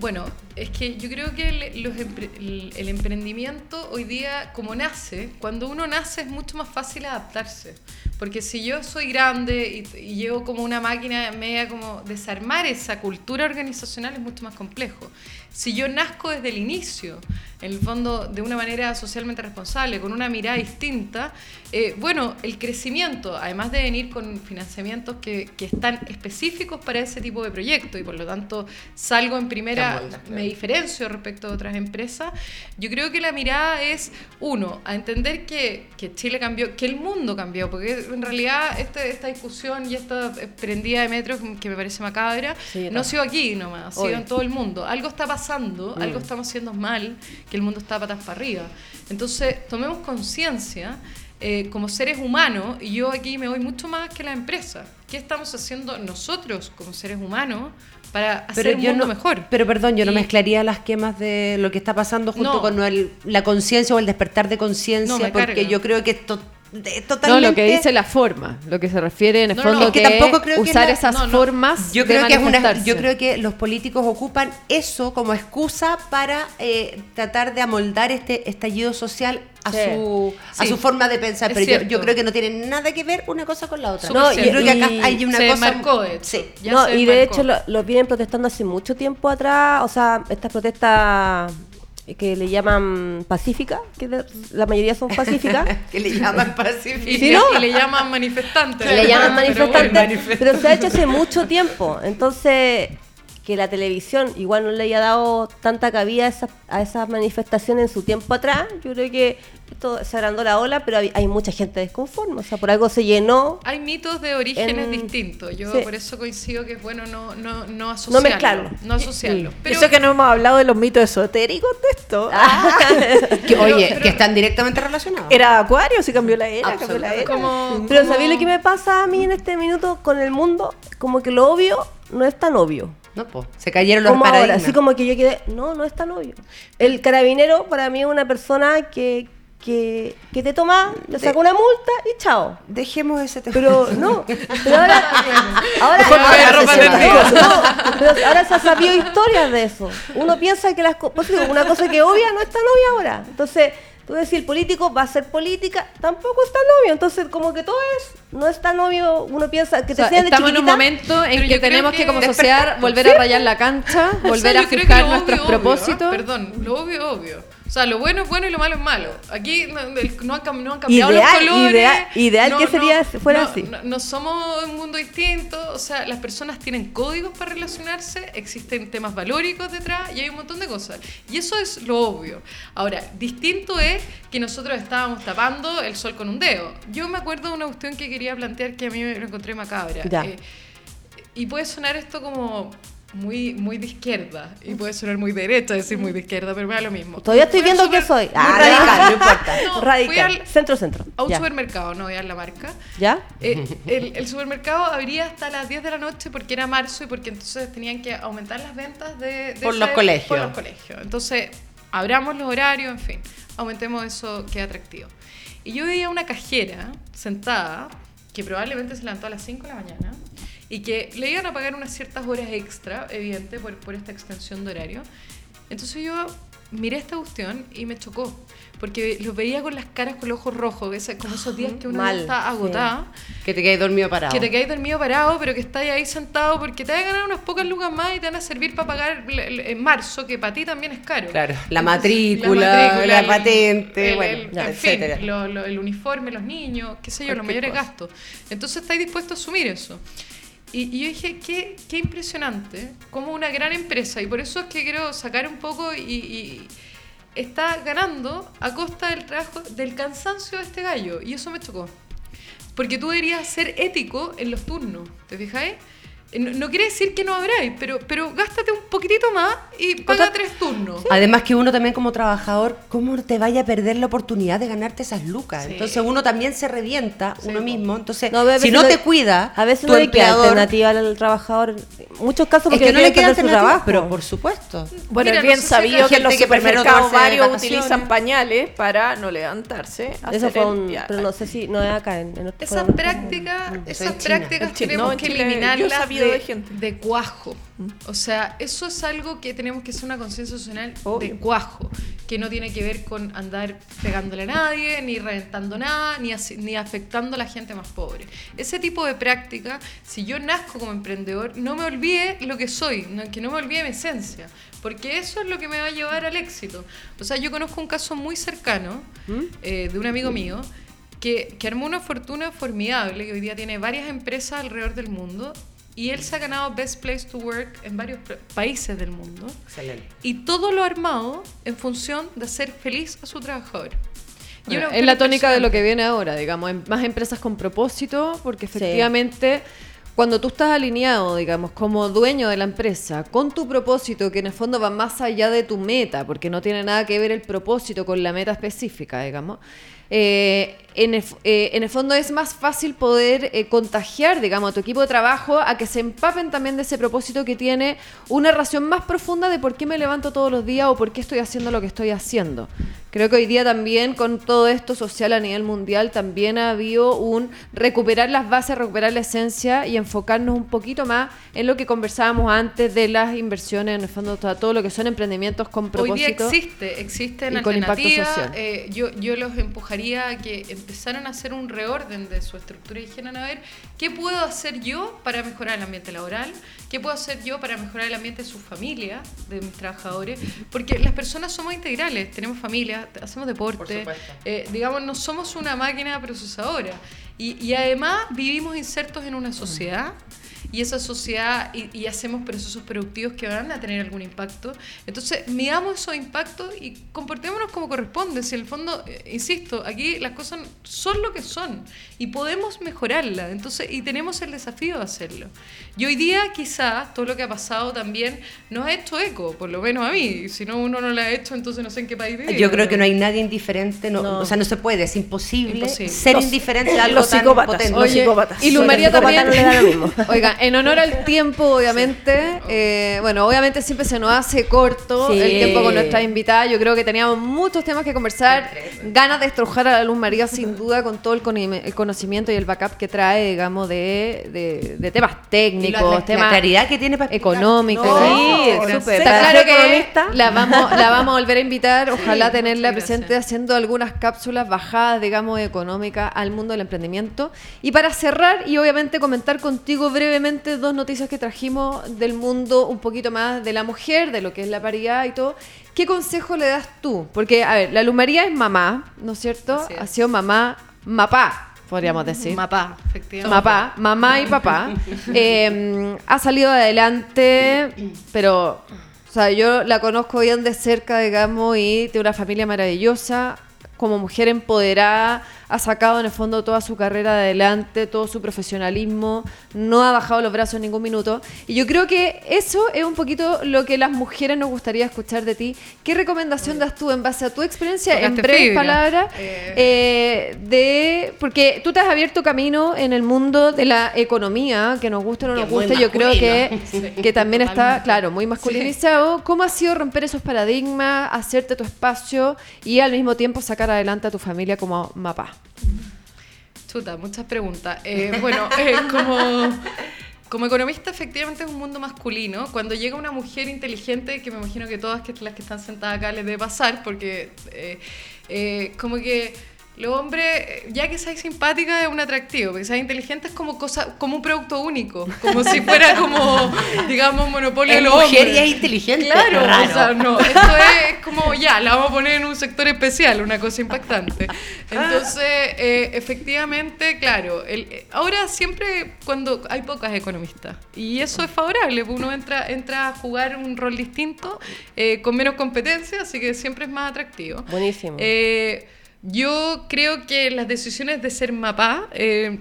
Bueno, es que yo creo que el, emprendimiento hoy día, como nace, cuando uno nace es mucho más fácil adaptarse. Porque si yo soy grande y, y, llevo como una máquina media como desarmar esa cultura organizacional es mucho más complejo. Si yo nazco desde el inicio en el fondo de una manera socialmente responsable, con una mirada distinta, eh, bueno, el crecimiento, además de venir con financiamientos que, que, están específicos para ese tipo de proyectos y por lo tanto salgo en primera, me diferencio respecto a otras empresas, yo creo que la mirada es, uno, a entender que, que Chile cambió, que el mundo cambió, porque en realidad este, esta discusión y esta prendida de metro que me parece macabra, no ha sido aquí nomás, ha sido en todo el mundo. Algo está pasando, algo mm. estamos haciendo mal, que el mundo está patas para arriba. Entonces, tomemos conciencia eh, como seres humanos, y yo aquí me voy mucho más que la empresa. ¿Qué estamos haciendo nosotros como seres humanos para hacer un mundo mejor? Pero perdón, yo no mezclaría las quemas de lo que está pasando junto con la conciencia o el despertar de conciencia, porque yo creo que esto totalmente... No, lo que dice la forma, lo que se refiere en el fondo que, tampoco creo usar esas formas yo creo que es una, Yo creo que los políticos ocupan eso como excusa para eh, tratar de amoldar este estallido social a su a su forma de pensar, pero yo, creo que no tiene nada que ver una cosa con la otra. No, yo creo que acá hay una cosa marcó sí. no, y de hecho lo, lo, vienen protestando hace mucho tiempo atrás, o sea, estas protestas que le llaman pacífica, que la mayoría son pacíficas. (laughs) que le llaman (laughs) pacífica. ¿Sí, no? Y le llaman manifestantes. le llaman manifestantes, pero, se ha hecho hace mucho tiempo. Entonces, que la televisión igual no le haya dado tanta cabida a esas, a esas manifestaciones en su tiempo atrás, yo creo que esto se agrandó la ola, pero hay, mucha gente desconforme, o sea, por algo se llenó. Hay mitos de orígenes distintos, yo por eso coincido que es bueno no, no, no asociarlo. No mezclarlo. No asociarlo. eso que no hemos hablado de los mitos esotéricos de esto. Ah. (laughs) oye, que están directamente relacionados. Era Acuario, si cambió la era, cambió la era. pero ¿sabéis lo que me pasa a mí en este minuto con el mundo? Como que lo obvio no es tan obvio. No, pues, se cayeron los como Ahora, así como que yo quedé, no, no es tan obvio. El carabinero para mí es una persona que que, que te toma, te saca una multa y chao. Dejemos ese tema. Pero no, (laughs) pero ahora, ahora, ahora, se ha sabido historias de eso. Uno piensa que las cosas, una cosa que obvia no está novia ahora. Entonces, tú decís, el político va a ser política, tampoco está novio. Entonces, como que todo es, no está novio, uno piensa que te o sea, Estamos en un momento en que tenemos que, como sociedad volver a rayar la cancha, volver a fijar nuestros propósitos. Perdón, lo obvio, obvio. O sea, lo bueno es bueno y lo malo es malo. Aquí no, han, cambiado los colores. Ideal, ideal que sería fuera así. No, somos un mundo distinto. O sea, las personas tienen códigos para relacionarse, existen temas valóricos detrás y hay un montón de cosas. Y eso es lo obvio. Ahora, distinto es que nosotros estábamos tapando el sol con un dedo. Yo me acuerdo de una cuestión que quería plantear que a mí me lo encontré macabra. Eh, y puede sonar esto como muy, muy de izquierda y puede sonar muy derecha decir muy de izquierda, pero me da lo mismo. Todavía estoy viendo que soy. Ah, radical, no importa. radical. centro, centro. A un supermercado, no voy a la marca. ¿Ya? Eh, el, el, supermercado abría hasta las 10 de la noche porque era marzo y porque entonces tenían que aumentar las ventas de, por los colegios. Por los colegios. Entonces, abramos los horarios, en fin, aumentemos eso que atractivo. Y yo veía una cajera sentada que probablemente se levantó a las 5 de la mañana y que le iban a pagar unas ciertas horas extra, evidente, por, por esta extensión de horario. Entonces yo miré esta cuestión y me chocó, porque los veía con las caras con los ojos rojos, como esos días que uno está agotada. Que te quedáis dormido parado. Que te quedáis dormido parado, pero que estás ahí sentado porque te van a ganar unas pocas lucas más y te van a servir para pagar en marzo, que para ti también es caro. Claro, la matrícula, la, patente, bueno, en fin, el uniforme, los niños, qué sé yo, los mayores gastos. Entonces estáis dispuestos a asumir eso. Y, yo dije, qué, qué impresionante, como una gran empresa, y por eso es que quiero sacar un poco y, está ganando a costa del trabajo, del cansancio de este gallo, y eso me chocó. Porque tú deberías ser ético en los turnos, ¿te fijáis? No, quiere decir que no habráis, pero, pero gástate un poquitito más y paga tres turnos. Además que uno también como trabajador, ¿cómo te vaya a perder la oportunidad de ganarte esas lucas? Entonces uno también se revienta, uno mismo. Entonces, si no te cuida, a veces tu no empleador, alternativa al trabajador. muchos casos porque no le queda su trabajo. Pero por supuesto. Bueno, es bien sabido que en los supermercados varios utilizan pañales para no levantarse. Eso fue un, pero no sé si no es acá en, en Esas prácticas, esas prácticas tenemos que eliminarlas de, cuajo. O sea, eso es algo que tenemos que hacer una conciencia social de cuajo, que no tiene que ver con andar pegándole a nadie, ni reventando nada, ni, ni afectando a la gente más pobre. Ese tipo de práctica, si yo nazco como emprendedor, no me olvide lo que soy, que no me olvide mi esencia, porque eso es lo que me va a llevar al éxito. O sea, yo conozco un caso muy cercano ¿Mm? eh, de un amigo mío que, que, armó una fortuna formidable, que hoy día tiene varias empresas alrededor del mundo y él se ha ganado Best Place to Work en varios países del mundo. Excelente. Y todo lo armado en función de hacer feliz a su trabajador. es la tónica de lo que viene ahora, digamos, más empresas con propósito, porque efectivamente cuando tú estás alineado, digamos, como dueño de la empresa, con tu propósito, que en el fondo va más allá de tu meta, porque no tiene nada que ver el propósito con la meta específica, digamos, eh, en, el, eh, en, el, fondo es más fácil poder eh, contagiar, digamos, a tu equipo de trabajo a que se empapen también de ese propósito que tiene una relación más profunda de por qué me levanto todos los días o por qué estoy haciendo lo que estoy haciendo. Creo que hoy día también con todo esto social a nivel mundial también ha habido un recuperar las bases, recuperar la esencia y enfocarnos un poquito más en lo que conversábamos antes de las inversiones, en el fondo todo lo que son emprendimientos con propósito. Hoy día existe, existen impacto social. yo, yo los empujaría a que empezaron a hacer un reorden de su estructura y dijeran, a ver, ¿qué puedo hacer yo para mejorar el ambiente laboral? ¿Qué puedo hacer yo para mejorar el ambiente de su familia, de mis trabajadores? Porque las personas somos integrales, tenemos hacemos deporte, eh, digamos, no somos una máquina procesadora. Y, y además vivimos insertos en una sociedad y esa sociedad y, hacemos procesos productivos que van a tener algún impacto. Entonces, miramos esos impactos y comportémonos como corresponde. Si en el fondo, eh, insisto, aquí las cosas son lo que son y podemos mejorarlas. Entonces, y tenemos el desafío de hacerlo. Y hoy día quizás todo lo que ha pasado también nos ha hecho eco, por lo menos a mí. Si no, uno no lo ha hecho, entonces no sé en qué país vive. Yo creo que no hay nadie indiferente, no, o sea, no se puede, es imposible, ser indiferente a algo tan potente. Oye, y Lumaría también, no le da lo mismo. (laughs) Oiga, En honor al tiempo, obviamente, eh, bueno, obviamente siempre se nos hace corto el tiempo con nuestra invitada. Yo creo que teníamos muchos temas que conversar, ganas de estrujar a la Luz María, sin duda, con todo el, conocimiento y el backup que trae, digamos, de, de, temas técnicos, temas claridad que tiene para económicos. sí, súper. Está claro que la vamos, la vamos a volver a invitar, ojalá tenerla presente haciendo algunas cápsulas bajadas, digamos, económicas al mundo del emprendimiento. Y para cerrar y obviamente comentar contigo brevemente dos noticias que trajimos del mundo un poquito más de la mujer, de lo que es la paridad y todo. ¿Qué consejo le das tú? Porque, a ver, la Lumaría es mamá, ¿no es cierto? Ha sido mamá, mapá, podríamos decir. Mapá, efectivamente. Mapá, mamá y papá. (laughs) Em, ha salido adelante, pero, o sea, yo la conozco bien de cerca, digamos, y tiene una familia maravillosa, como mujer empoderada, ha sacado en el fondo toda su carrera adelante, todo su profesionalismo, no ha bajado los brazos en ningún minuto. Y yo creo que eso es un poquito lo que las mujeres nos gustaría escuchar de ti. ¿Qué recomendación das tú en base a tu experiencia, en breves palabras, eh. Eh, de porque tú te has abierto camino en el mundo de la economía, que nos guste o no nos guste, yo creo que, (laughs) que también está, claro, muy masculinizado. ¿Cómo ha sido romper esos paradigmas, hacerte tu espacio y al mismo tiempo sacar adelante a tu familia como mapa? Chuta, muchas preguntas. Eh, bueno, (laughs) eh, como, como economista efectivamente es un mundo masculino. Cuando llega una mujer inteligente, que me imagino que todas las que están sentadas acá les debe pasar, porque eh, como que los hombres, ya que seas simpática, es un atractivo, porque seas inteligente es como cosa, como un producto único, como si fuera como, digamos, monopolio de los mujer y es inteligente. Claro, o sea, no, esto es como, ya, la vamos a poner en un sector especial, una cosa impactante. Entonces, eh, efectivamente, claro, el, ahora siempre cuando hay pocas economistas, y eso es favorable, uno entra, entra a jugar un rol distinto, eh, con menos competencia, así que siempre es más atractivo. Buenísimo. Eh, yo creo que las decisiones de ser mapá, eh,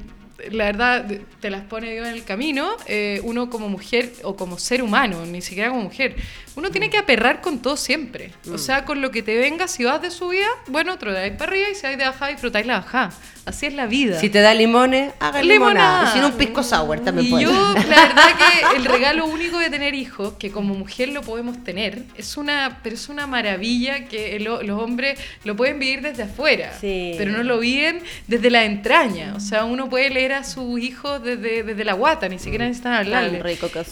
la verdad, te las pone Dios en el camino. Eh, uno como mujer o como ser humano, ni siquiera como mujer, uno tiene que aperrar con todo siempre. O mm. sea, con lo que te venga, si vas de subida, bueno, ahí para arriba y si hay de bajada, disfrutáis la bajada. Así es la vida. Si te da limones, haga limonada. Si no, un pisco sour también y yo, la verdad que (laughs) el regalo único de tener hijos, que como mujer lo podemos tener, es una, pero es una maravilla que los hombres lo pueden vivir desde afuera, pero no lo viven desde la entraña. O sea, uno puede leer a sus hijos desde, desde la guata, ni siquiera mm. necesitan hablarle.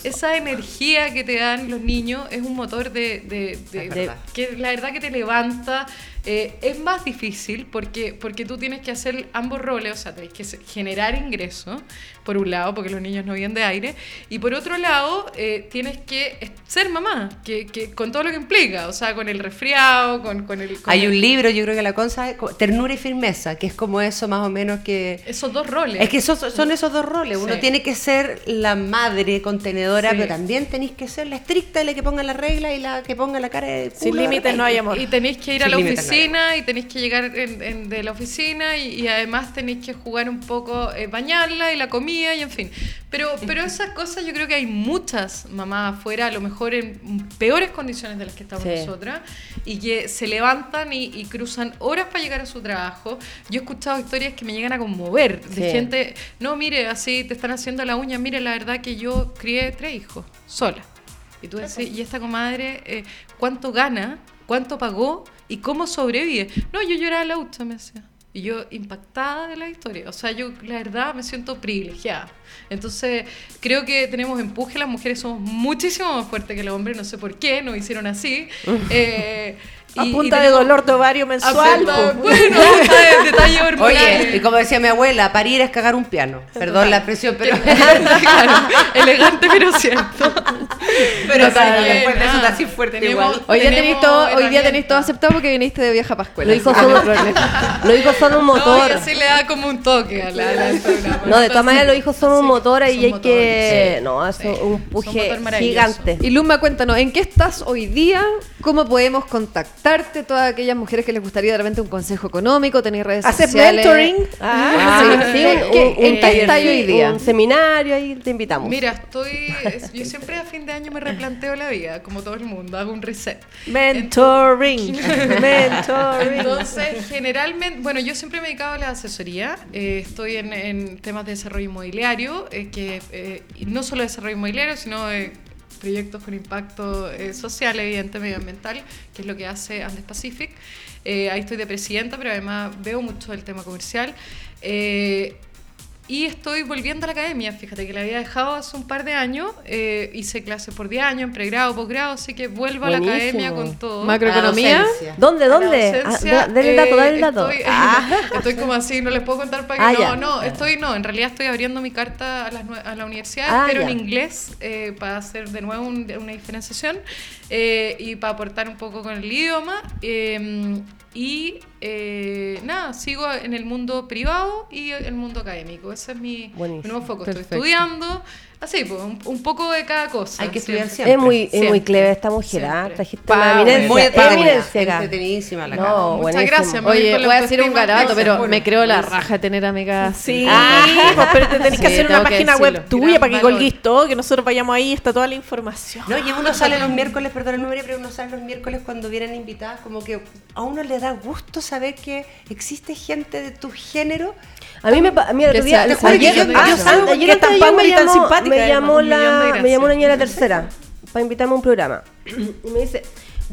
Esa energía que te dan los niños es un motor de, de que la verdad que te levanta eh, es más difícil porque, porque tú tienes que hacer ambos roles, o sea, tienes que generar ingresos, por un lado, porque los niños no viven de aire, y por otro lado, eh, tienes que ser mamá, que, que, con todo lo que implica, o sea, con el resfriado, con, con el... Hay un libro, yo creo que la cosa es Ternura y Firmeza, que es como eso más o menos que... Esos dos roles. Es que son, son esos dos roles, uno tiene que ser la madre contenedora, pero también tenéis que ser la estricta, la que ponga la regla y la que ponga la cara de... Sin límites no hay amor. Y tenéis que ir a la oficina y tenéis que llegar de la oficina y, además tenéis que jugar un poco, eh, bañarla y la comida y en fin. Pero, pero esas cosas yo creo que hay muchas mamás afuera, a lo mejor en peores condiciones de las que estamos nosotras, y que se levantan y, cruzan horas para llegar a su trabajo. Yo he escuchado historias que me llegan a conmover, de gente, no, mire, así te están haciendo la uña, mire, la verdad que yo crié tres hijos, sola. Y tú decís, ¿y esta comadre eh, cuánto gana? ¿Cuánto pagó? ¿Y cómo sobrevive? No, yo lloraba al auto, me decía. Y yo impactada de la historia. O sea, yo la verdad me siento privilegiada. Entonces, creo que tenemos empuje. Las mujeres somos muchísimo más fuertes que los hombres. No sé por qué, nos hicieron así. (laughs) eh, a punta de dolor de ovario mensual. bueno, (laughs) detalle hormonal. Oye, y como decía mi abuela, parir es cagar un piano. Perdón la expresión, pero. (laughs) elegante, pero cierto. Pero después de eso está así fuerte igual. Hoy día, tenéis todo, hoy día tenéis todo aceptado porque viniste de vieja Pascuela. Lo dijo solo, (laughs) lo dijo solo un motor. No, y así le da como un toque a la, No, de todas maneras lo dijo solo un motor y hay que. No, eso un empuje gigante. Y Luma, cuéntanos, ¿en qué estás hoy día? cómo podemos contactarte, todas aquellas mujeres que les gustaría de repente un consejo económico, tenéis redes ¿Haces sociales. mentoring? Ah, sí, sí, un, un, taller, hoy día? Un seminario, ahí te invitamos. Mira, estoy. Yo siempre a fin de año me replanteo la vida, como todo el mundo, hago un reset. Mentoring. (laughs) mentoring. Entonces, generalmente, bueno, yo siempre me he dedicado a la asesoría. Eh, estoy en, temas de desarrollo inmobiliario, eh, que eh, no solo desarrollo inmobiliario, sino proyectos con impacto eh, social, evidente, medioambiental, que es lo que hace Andes Pacific. Eh, ahí estoy de presidenta, pero además veo mucho el tema comercial. Eh, y estoy volviendo a la academia, fíjate que la había dejado hace un par de años, eh, hice clases por 10 años, en pregrado, posgrado, así que vuelvo a la academia con todo. ¿Macroeconomía? ¿Dónde, dónde? Ah, el dato, dale el dato. Estoy, ah. (laughs) estoy, como así, no les puedo contar para que ah, no, no, estoy, no, en realidad estoy abriendo mi carta a la, a la universidad, pero en inglés, eh, para hacer de nuevo una diferenciación eh, y para aportar un poco con el idioma. Em, y eh, nada, sigo en el mundo privado y el mundo académico. Ese es mi, nuevo foco. Estoy estudiando, Así, pues, un, poco de cada cosa. Hay que estudiar siempre. Es muy, es muy clever esta mujer, ¿ah? Trajiste una eminencia. Muy entretenidísima la no, Muchas gracias. Oye, voy a decir un garato, pero me creo la raja de tener amigas. Sí, ah, pero te tenés que hacer una página web tuya para que colguís todo, que nosotros vayamos ahí, está toda la información. No, y uno sale los miércoles, perdón el pero uno sale los miércoles cuando vienen invitadas, como que a uno le da gusto saber que existe gente de tu género a mí me a mí otro día, ayer, ayer me llamó, me llamó la me llamó una niña de la tercera para invitarme a un programa y me dice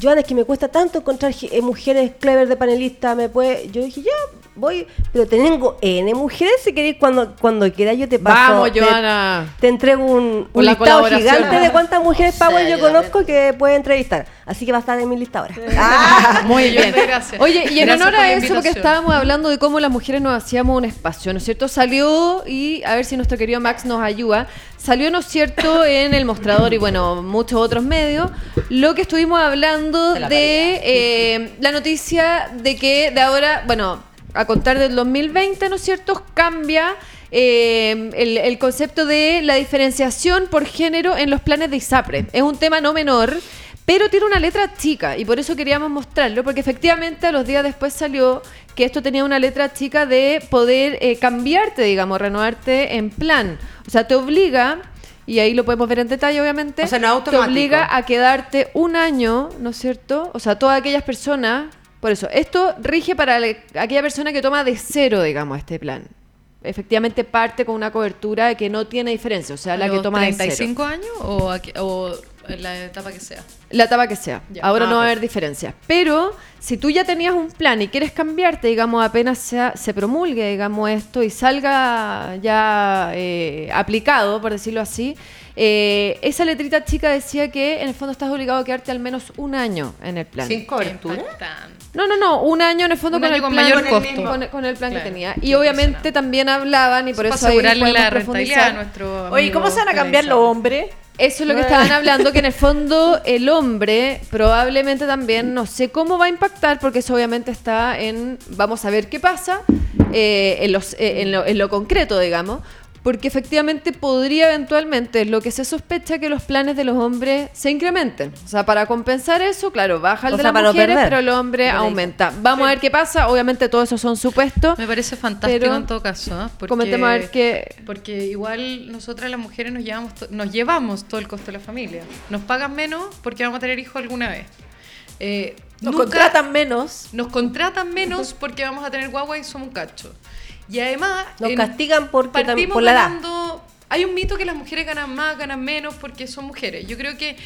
Joana, es que me cuesta tanto encontrar eh, mujeres clever de panelista, me puede. Yo dije, ya, voy, pero tengo N mujeres, si queréis, cuando, cuando quieras yo te paso. Vamos, Joana. Te, entrego un, un listado gigante de cuántas mujeres Power yo conozco que puede entrevistar. Así que va a estar en mi lista ahora. (laughs) Ah, (laughs) muy bien. Gracias. Oye, y en honor a eso, porque estábamos hablando de cómo las mujeres nos hacíamos un espacio, ¿no es cierto? Salió, y a ver si nuestro querido Max nos ayuda, salió, ¿no es cierto?, en el mostrador y bueno, muchos otros medios, lo que estuvimos hablando de, eh, la noticia de que de ahora, bueno, a contar del 2020, ¿no es cierto?, cambia eh, el, concepto de la diferenciación por género en los planes de ISAPRE. Es un tema no menor. Pero tiene una letra chica y por eso queríamos mostrarlo, porque efectivamente a los días después salió que esto tenía una letra chica de poder eh, cambiarte, digamos, renovarte en plan. O sea, te obliga, y ahí lo podemos ver en detalle, obviamente, o sea, no te obliga a quedarte un año, ¿no es cierto? O sea, todas aquellas personas, por eso, esto rige para aquella persona que toma de cero, digamos, este plan efectivamente parte con una cobertura que no tiene diferencia, o sea, la que toma 35 años o, o la etapa que sea. La etapa que sea. Ahora ah, no va a haber diferencia. Pero si tú ya tenías un plan y quieres cambiarte, digamos, apenas sea, se promulgue, digamos, esto y salga ya eh, aplicado, por decirlo así, eh, esa letrita chica decía que en el fondo estás obligado a quedarte al menos un año en el plan. ¿Sin cobertura? No, no, no, un año en el fondo con, el plan, mayor con, el, plan que tenía. Y obviamente también hablaban y por eso, asegurarle la rentabilidad a nuestro Oye, ¿cómo se van a cambiar los hombres? Eso es lo que estaban hablando, que en el fondo (laughs) el hombre probablemente también, no sé cómo va a impactar, porque eso obviamente está en, vamos a ver qué pasa, eh, en, los, eh, en, lo, en lo concreto, digamos, porque efectivamente podría eventualmente, lo que se sospecha que los planes de los hombres se incrementen. O sea, para compensar eso, claro, baja el de las mujeres, pero el hombre aumenta. Vamos a ver qué pasa. Obviamente todo eso son supuestos. Me parece fantástico en todo caso. ¿eh? Porque, comentemos a ver qué... Porque igual nosotras las mujeres nos llevamos, nos llevamos todo el costo de la familia. Nos pagan menos porque vamos a tener hijos alguna vez. Eh, nos contratan menos. Nos contratan menos porque vamos a tener guagua y somos un cacho. Y además... Nos castigan porque por la edad. Hay un mito que las mujeres ganan más, ganan menos porque son mujeres. Yo creo que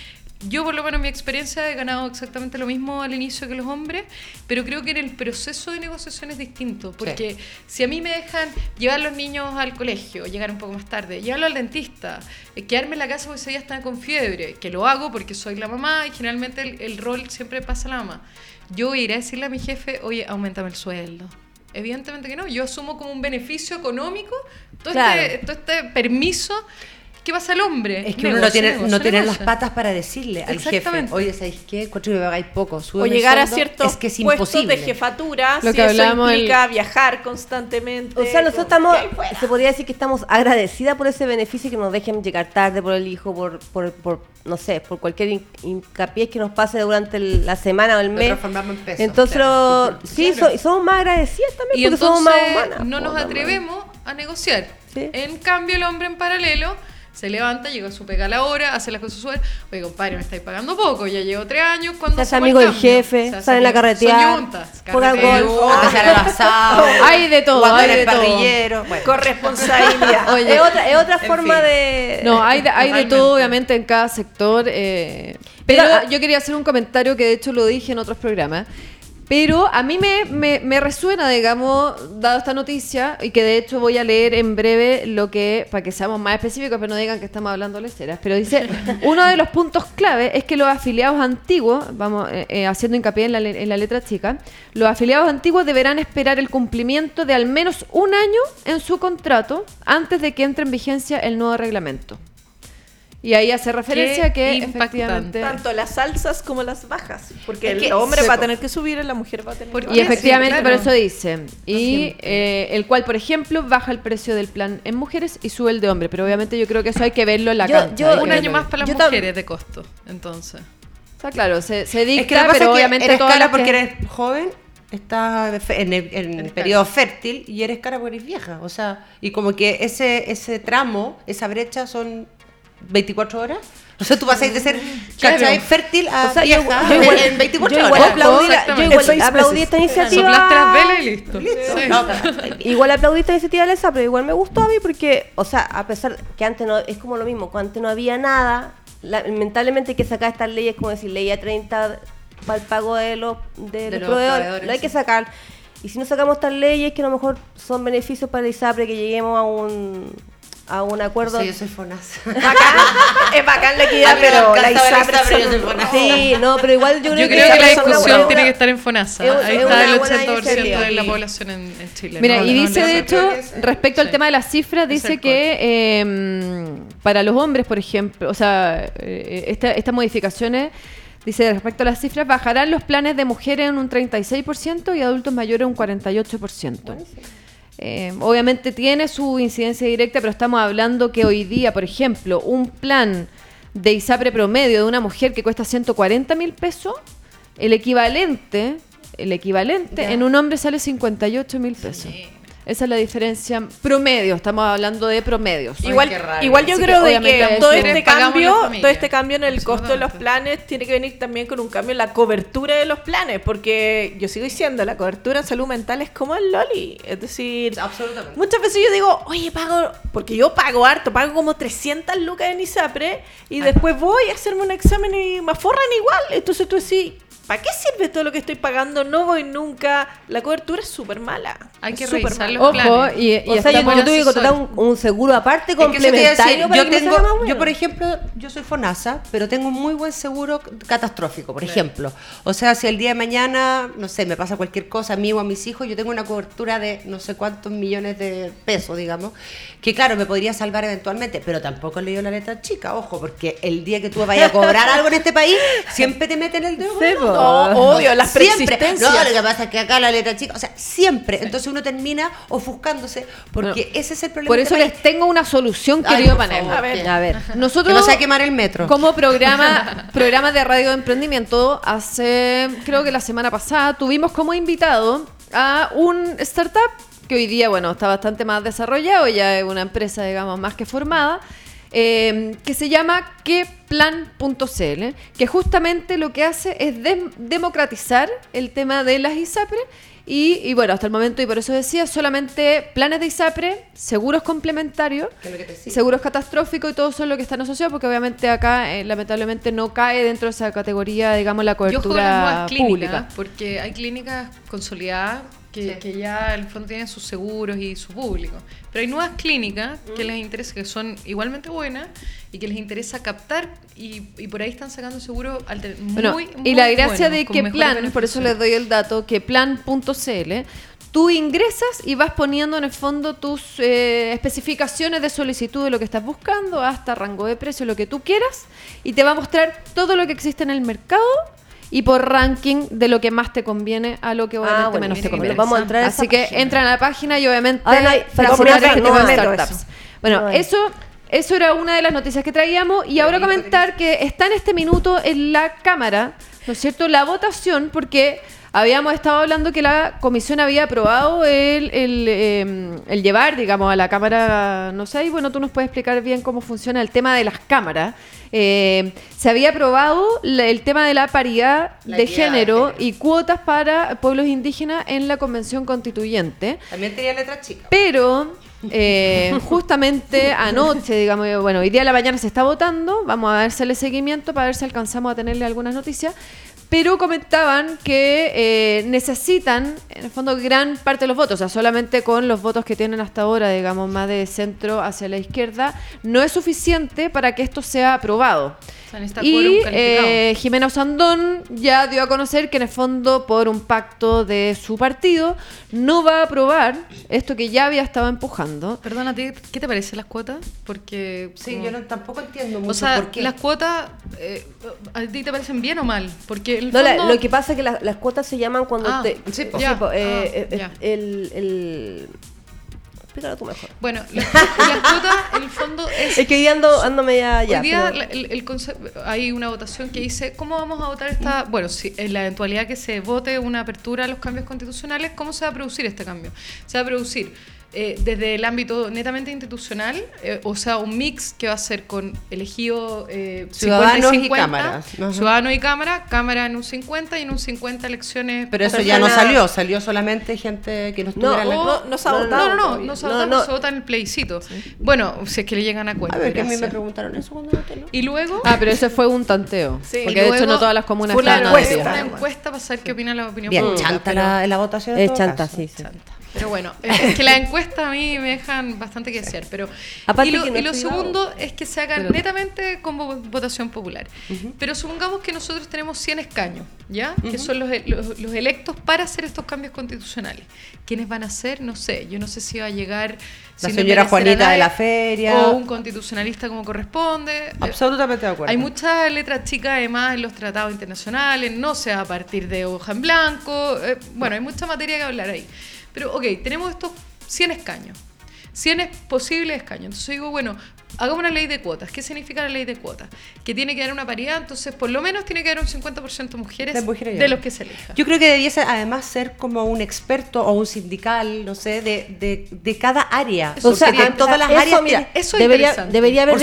yo por lo menos en mi experiencia he ganado exactamente lo mismo al inicio que los hombres, pero creo que en el proceso de negociación es distinto, porque si a mí me dejan llevar a los niños al colegio, llegar un poco más tarde, llevarlo al dentista, eh, quedarme en la casa porque ese día están con fiebre, que lo hago porque soy la mamá y generalmente el, el rol siempre pasa a la mamá, yo iré a decirle a mi jefe, oye, aumentame el sueldo Evidentemente que no. Yo asumo como un beneficio económico todo, este, todo este permiso ¿qué pasa al hombre? Es que uno no tiene, no tiene las patas para decirle al jefe, oye, ¿sabéis qué? Encuentro que me pagáis poco, O llegar a ciertos es que es imposible. de jefatura, Lo que si eso implica viajar constantemente. O sea, nosotros estamos, se podría decir que estamos agradecidas por ese beneficio que nos dejen llegar tarde por el hijo, por, por, por no sé, por cualquier hincapié que nos pase durante la semana o el mes. entonces, sí, somos más agradecidas también y porque somos más humanas. No nos atrevemos a negociar. En cambio, el hombre en paralelo se levanta, llega a su pega a la hora, hace las cosas suaves. Oye, compadre, me estáis pagando poco, ya llevo tres años. cuando Se hace amigo del jefe, sale en la carretera, juega golf, (laughs) hay de todo, hay de parrillero, corresponsabilidad. (laughs) es otra, es otra forma de... No, hay de, hay de todo, obviamente, en cada sector. Eh, pero yo quería hacer un comentario que de hecho lo dije en otros programas. Pero a mí me, me, resuena, digamos, dado esta noticia, y que de hecho voy a leer en breve lo que, para que seamos más específicos, pero no digan que estamos hablando leceras, pero dice, (laughs) uno de los puntos clave es que los afiliados antiguos, vamos, eh, eh, haciendo hincapié en la, en la letra chica, los afiliados antiguos deberán esperar el cumplimiento de al menos un año en su contrato antes de que entre en vigencia el nuevo reglamento. Y ahí hace referencia a que efectivamente tanto las salsas como las bajas, porque el hombre va a tener que subir y la mujer va a tener que Y efectivamente por eso dice, y eh, el cual por ejemplo baja el precio del plan en mujeres y sube el de hombre, pero obviamente yo creo que eso hay que verlo en la cancha. un año más para las mujeres de costo, entonces. Está claro, se, se dicta, pero obviamente eres cara porque eres joven estás en el, periodo fértil y eres cara porque eres vieja. O sea, y como que ese, ese tramo, esa brecha son 24 horas. O sea, tú vas a ir de ser ¿cachai? fértil a o sea, vieja yo, igual, en 24 yo igual horas. Aplaudí, yo igual aplaudí esta iniciativa. Soplaste las velas y listo. listo. Sí. No, igual aplaudí esta iniciativa de esa, pero igual me gustó a mí porque, o sea, a pesar que antes no, es como lo mismo, cuando antes no había nada, lamentablemente hay que sacar estas leyes, como decir, ley a 30 para el pago de los, de, de los proveedores, lo hay que sacar. Y si no sacamos estas leyes que a lo mejor son beneficios para el ISAPRE, que lleguemos a un a un acuerdo. Sí, yo soy FONAS. (laughs) es bacán la equidad, pero la ISAPRE. Yo soy Sí, no, pero igual yo creo, yo creo que, la discusión tiene que estar en FONASA. Ahí está el 80% de la población en, Chile. Mira, y dice de hecho, respecto al tema de las cifras, dice que eh, para los hombres, por ejemplo, o sea, eh, esta, estas modificaciones. Dice, respecto a las cifras, bajarán los planes de mujeres en un 36% y adultos mayores en un 48%. Eh, obviamente tiene su incidencia directa, pero estamos hablando que hoy día, por ejemplo, un plan de ISAPRE promedio de una mujer que cuesta 140 mil pesos, el equivalente, el equivalente en un hombre sale 58 mil pesos. Esa es la diferencia promedio, estamos hablando de promedios. Igual, igual yo creo que, que todo este cambio, todo este cambio en el costo de los planes tiene que venir también con un cambio en la cobertura de los planes, porque yo sigo diciendo, la cobertura en salud mental es como el loli, es decir, muchas veces yo digo, oye, pago, porque yo pago harto, pago como 300 lucas en ISAPRE y después voy a hacerme un examen y me forran igual, entonces tú decís, ¿Para qué sirve todo lo que estoy pagando? No voy nunca. La cobertura es súper mala. Hay que revisar los Ojo, y, y o sea, yo, tuve que contratar un, seguro aparte complementario yo tengo, Yo, por ejemplo, yo soy FONASA, pero tengo un muy buen seguro catastrófico, por ejemplo. O sea, si el día de mañana, no sé, me pasa cualquier cosa a mí o a mis hijos, yo tengo una cobertura de no sé cuántos millones de pesos, digamos, que claro, me podría salvar eventualmente, pero tampoco le dio la letra chica, ojo, porque el día que tú vayas a cobrar (laughs) algo en este país, siempre te meten el dedo. No, obvio, las siempre. No, lo que pasa es que acá la letra chica, o sea, siempre. Entonces uno termina ofuscándose porque ese es el problema. Por eso les tengo una solución, querido panel. A ver, a ver. Nosotros que no quemar el metro. Como programa, (laughs) programa de radio de emprendimiento, hace creo que la semana pasada tuvimos como invitado a un startup que hoy día, bueno, está bastante más desarrollado, ya es una empresa, digamos, más que formada, eh, que se llama queplan.cl, que justamente lo que hace es democratizar el tema de las ISAPRE y, bueno, hasta el momento, y por eso decía, solamente planes de ISAPRE, seguros complementarios, seguros catastróficos y todo son lo que están asociados, porque obviamente acá eh, lamentablemente no cae dentro de esa categoría, digamos, la cobertura pública. porque hay clínicas consolidadas que, ya el fondo tienen sus seguros y su público. Pero hay nuevas clínicas que mm. les interesa, que son igualmente buenas y que les interesa captar y, por ahí están sacando seguros muy, Y la gracia de que plan, por eso les doy el dato, que plan.cl Tú ingresas y vas poniendo en el fondo tus eh, especificaciones de solicitud de lo que estás buscando, hasta rango de precio, lo que tú quieras, y te va a mostrar todo lo que existe en el mercado y por ranking de lo que más te conviene a lo que obviamente Ah, menos te conviene. Vamos a entrar a esa Así que página. entran a la página y obviamente Ah, no hay- acá no me startups. eso. Bueno, No eso eso era una de las noticias que traíamos y ahora comentar que está en este minuto en la Cámara, ¿no es cierto?, la votación porque habíamos estado hablando que la comisión había aprobado el, el, eh, el llevar, digamos, a la Cámara, no sé, y bueno, tú nos puedes explicar bien cómo funciona el tema de las cámaras. Eh, se había aprobado el tema de la paridad La de de género y cuotas para pueblos indígenas en la Convención Constituyente. También tenía letras chicas. Pero eh, (laughs) justamente anoche, digamos, bueno, hoy día a la mañana se está votando, vamos a hacerle seguimiento para ver si alcanzamos a tenerle algunas noticias, pero comentaban que eh, necesitan, en el fondo, gran parte de los votos, o sea, solamente con los votos que tienen hasta ahora, digamos, más de centro hacia la izquierda, no es suficiente para que esto sea aprobado. O sea, Y eh, Jimena Osandón ya dio a conocer que en el fondo por un pacto de su partido no va a aprobar esto que ya había estado empujando. Perdona, ¿qué ¿qué te parecen las cuotas? Porque... Sí, como- yo no, tampoco entiendo mucho O sea, por qué. las cuotas, eh, ¿a ti te parecen bien o mal? Porque el No, la- fondo- lo que pasa es que las, las cuotas se llaman cuando Ah, te. sí, eh, Ah, eh, el, el. Explícalo tú mejor. Bueno, la, la cuota, en el fondo, es... Es que hoy día ando, ando media ya. Hoy día pero- el, el conce- hay una votación que dice cómo vamos a votar esta, bueno, si en la eventualidad que se vote una apertura a los cambios constitucionales, ¿cómo se va a producir este cambio? Se va a producir eh, desde el ámbito netamente institucional, eh, o sea, un mix que va a ser con elegido eh, 50 Ciudadanos y 50, cámaras. Ajá. ciudadano y cámara, cámara en un 50 y en un 50 elecciones. Pero eso ya no salió, salió solamente gente que no estuviera en la... O- No, no se ha no, votado No, no, no, no se ha No, votado, no. se vota en el plebiscito. Bueno, si es que le llegan a cuenta. A ver, que a mí me preguntaron eso cuando voté, ¿no? Y luego... Ah, pero ese fue un tanteo. Sí. porque de hecho no todas las comunas fue una encuesta. una encuesta para saber qué opina la opinión Bien, pública. chanta la, la votación Es chanta, sí. chanta. Pero bueno, es que las encuestas a mí me dejan bastante que desear. Pero, Aparte y lo, que no y lo es privado. segundo es que se hagan Pero- netamente con vo- votación popular. Pero supongamos que nosotros tenemos 100 escaños, ¿ya? Que son los, e- los, los electos para hacer estos cambios constitucionales. ¿Quiénes van a ser? No sé. Yo no sé si va a llegar... La señora Juanita de la feria. O un constitucionalista como corresponde. Absolutamente de acuerdo. Hay muchas letras chicas además en los tratados internacionales, no se va a partir de hoja en blanco, eh, bueno, hay mucha materia que hablar ahí. Pero ok, tenemos estos 100 escaños, 100 es- posibles escaños. Entonces digo, bueno, hagamos una ley de cuotas. ¿Qué significa la ley de cuotas? Que tiene que haber una paridad, entonces por lo menos tiene que haber un 50% mujeres De mujeres de los que se elijan. Yo creo que debiese además ser como un experto o un sindical, no sé, de, de, de cada área. Eso O sea, en todas las eso, áreas mira, eso es debería, interesante. debería haber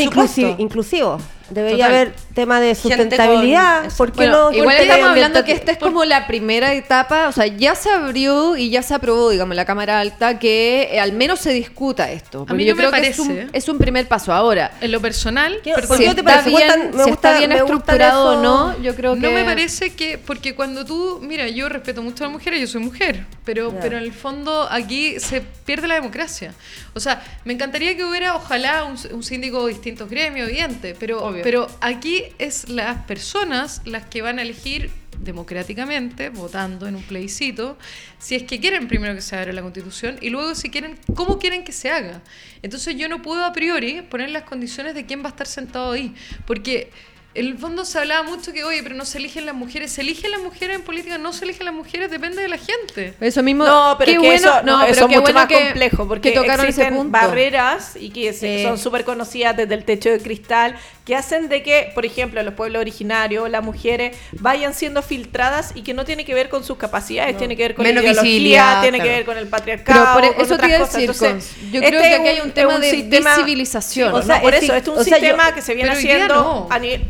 inclusivo. Debería Total. haber tema de con- sustentabilidad. eso. ¿Por qué Bueno, no? igual estamos hablando que esta es como la primera etapa, o sea, ya se abrió y ya se aprobó, digamos, la Cámara Alta que eh, al menos se discuta esto. Porque mí yo no me creo que es un, parece. es un primer paso. Ahora, En lo personal, ¿Qué- por si qué te está parece? bien, Gustan- me si gusta- está bien me gustan estructurado o no, yo creo que... No me parece que, porque cuando tú, mira, yo respeto mucho a las mujeres, yo soy mujer, pero, pero en el fondo aquí se pierde la democracia. O sea, me encantaría que hubiera, ojalá, un, un síndico de distintos gremios, evidente, pero, Obvio. pero aquí es las personas las que van a elegir democráticamente, votando en un plebiscito, si es que quieren primero que se abra la constitución y luego si quieren, cómo quieren que se haga. Entonces yo no puedo a priori poner las condiciones de quién va a estar sentado ahí, porque en el fondo se hablaba mucho que, oye, pero no se eligen las mujeres, se eligen las mujeres en política, no se eligen las mujeres, depende de la gente. Eso mismo. No, pero qué es que bueno, eso, no, pero qué mucho bueno más que, complejo porque que tocaron ese existen punto. barreras y que Sí. son súper conocidas desde el techo de cristal que hacen de que, por ejemplo, los pueblos originarios las mujeres vayan siendo filtradas y que no tiene que ver con sus capacidades, tiene que ver con Menos la ideología, visibilidad, tiene que ver con el patriarcado, Pero por con eso te otras iba a cosas. decir, Entonces, yo este creo que aquí hay un tema de sistema- visibilización. Sí, o sea, por es eso, es un o sea, yo- sistema que se viene haciendo no. a nivel...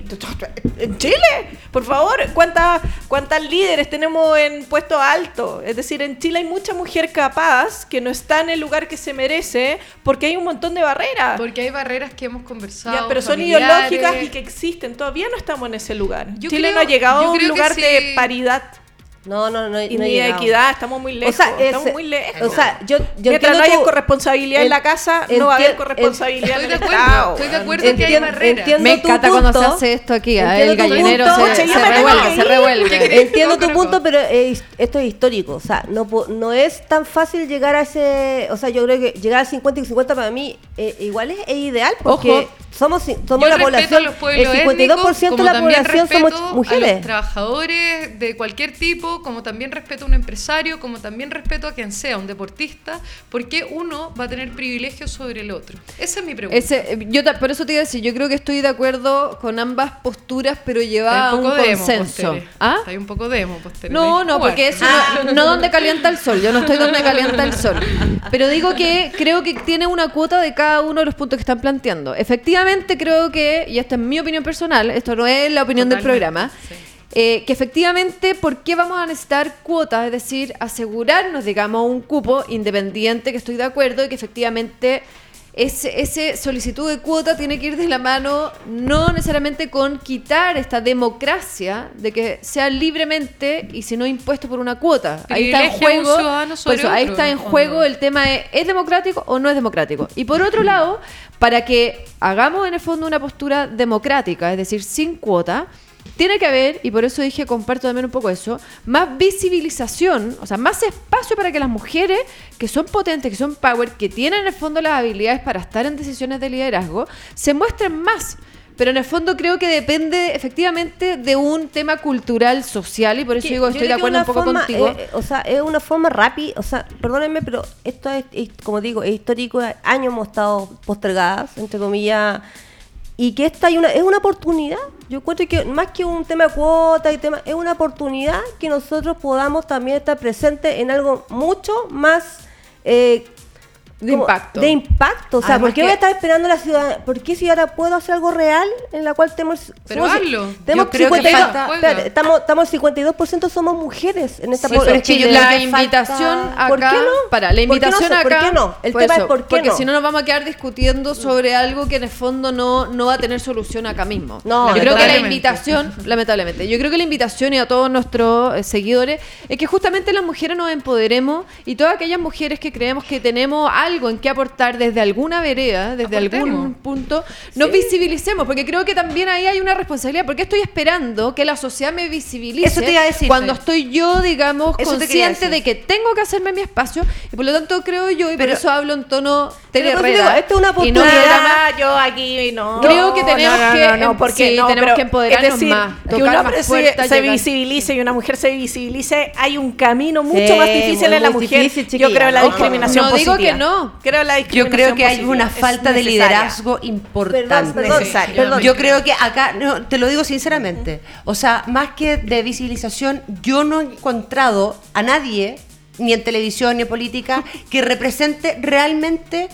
En Chile, por favor, ¿cuántas, ¿cuántas líderes tenemos en puestos altos? Es decir, en Chile hay mucha mujer capaz que no está en el lugar que se merece porque hay un montón de barreras. Porque hay barreras que hemos conversado. Ya, pero son ideológicas y que existen. Todavía no estamos en ese lugar. Yo Chile creo- no ha llegado a un lugar sí. de paridad. No, no, no. Y ni equidad, estamos muy lejos. O sea, estamos muy lejos. O sea, yo, yo Mientras no haya corresponsabilidad en la casa, no va a haber corresponsabilidad en el Estado. Estoy de acuerdo que hay barreras. Me encanta cuando se hace esto aquí. ¿eh? El gallinero se, se, revuelve, se revuelve. Entiendo tu punto, pero esto es histórico. O sea, no, no es tan fácil llegar a ese. O sea, yo creo que llegar al 50 y 50 para mí eh, igual es, ideal porque somos, somos la población. el 52% de la población somos mujeres. A los trabajadores de cualquier tipo, como también respeto a un empresario, como también respeto a quien sea, un deportista, porque uno va a tener privilegios sobre el otro. Esa es mi pregunta. Ese, yo por eso te iba a decir, yo creo que estoy de acuerdo con ambas posturas, pero lleva un, un consenso. ¿Ah? Hay un poco demo posterior. No, no, porque eso no, no donde calienta el sol. Yo no estoy donde calienta el sol. Pero digo que creo que tiene una cuota de cada uno de los puntos que están planteando. Efectivamente, creo que, y esta es mi opinión personal, esto no es la opinión del programa. Eh, que efectivamente, ¿por qué vamos a necesitar cuotas? Es decir, asegurarnos, digamos, un cupo independiente, que estoy de acuerdo, y que efectivamente ese, ese, solicitud de cuota tiene que ir de la mano no necesariamente con quitar esta democracia de que sea libremente y si no impuesto por una cuota. Ahí está en juego, ahí está en juego el tema de ¿es democrático o no es democrático? Y por otro lado, para que hagamos en el fondo una postura democrática, es decir, sin cuota, tiene que haber, y por eso dije, comparto también un poco eso, más visibilización, o sea, más espacio para que las mujeres que son potentes, que son power, que tienen en el fondo las habilidades para estar en decisiones de liderazgo, se muestren más. Pero en el fondo creo que depende efectivamente de un tema cultural, social, y por eso digo, estoy de acuerdo un poco contigo. Eh, o sea, es una forma rápida, o sea, perdónenme, pero esto es, como digo, es histórico, años hemos estado postergadas, entre comillas, y que esta hay una, es una oportunidad. Yo encuentro que más que un tema de cuota y tema, es una oportunidad que nosotros podamos también estar presentes en algo mucho más eh, de impacto. De impacto. O sea, ¿por qué voy a estar esperando la ciudad? ¿Por qué si ahora puedo hacer algo real en la cual tenemos. Pero hazlo. Tenemos Yo creo 52, que estamos, estamos 52% somos mujeres en esta sí, pero es que la invitación acá. ¿Por qué no? Para, la invitación no, acá. ¿Por qué no? El tema es por qué Porque si no nos vamos a quedar discutiendo sobre algo que en el fondo no, no va a tener solución acá mismo. No, Yo creo que la invitación, (laughs) lamentablemente, yo creo que la invitación y a todos nuestros eh, seguidores es que justamente las mujeres nos empoderemos y todas aquellas mujeres que creemos que tenemos algo en que aportar desde alguna vereda, desde algún punto, nos visibilicemos, porque creo que también ahí hay una responsabilidad, porque estoy esperando que la sociedad me visibilice cuando estoy yo, digamos, consciente de que tengo que hacerme mi espacio, y por lo tanto creo yo, y por eso hablo en tono Herrera. Esto es una oportunidad. yo aquí no. Creo que tenemos que, no, porque tenemos que empoderarnos más. Que un hombre se, visibilice y una mujer se visibilice, hay un camino mucho más difícil en la mujer. yo creo en la discriminación No digo que no. Yo creo que hay una falta de liderazgo importante. Yo creo que acá, te lo digo sinceramente, o sea, más que de visibilización, yo no he encontrado a nadie, ni en televisión ni en política, que represente realmente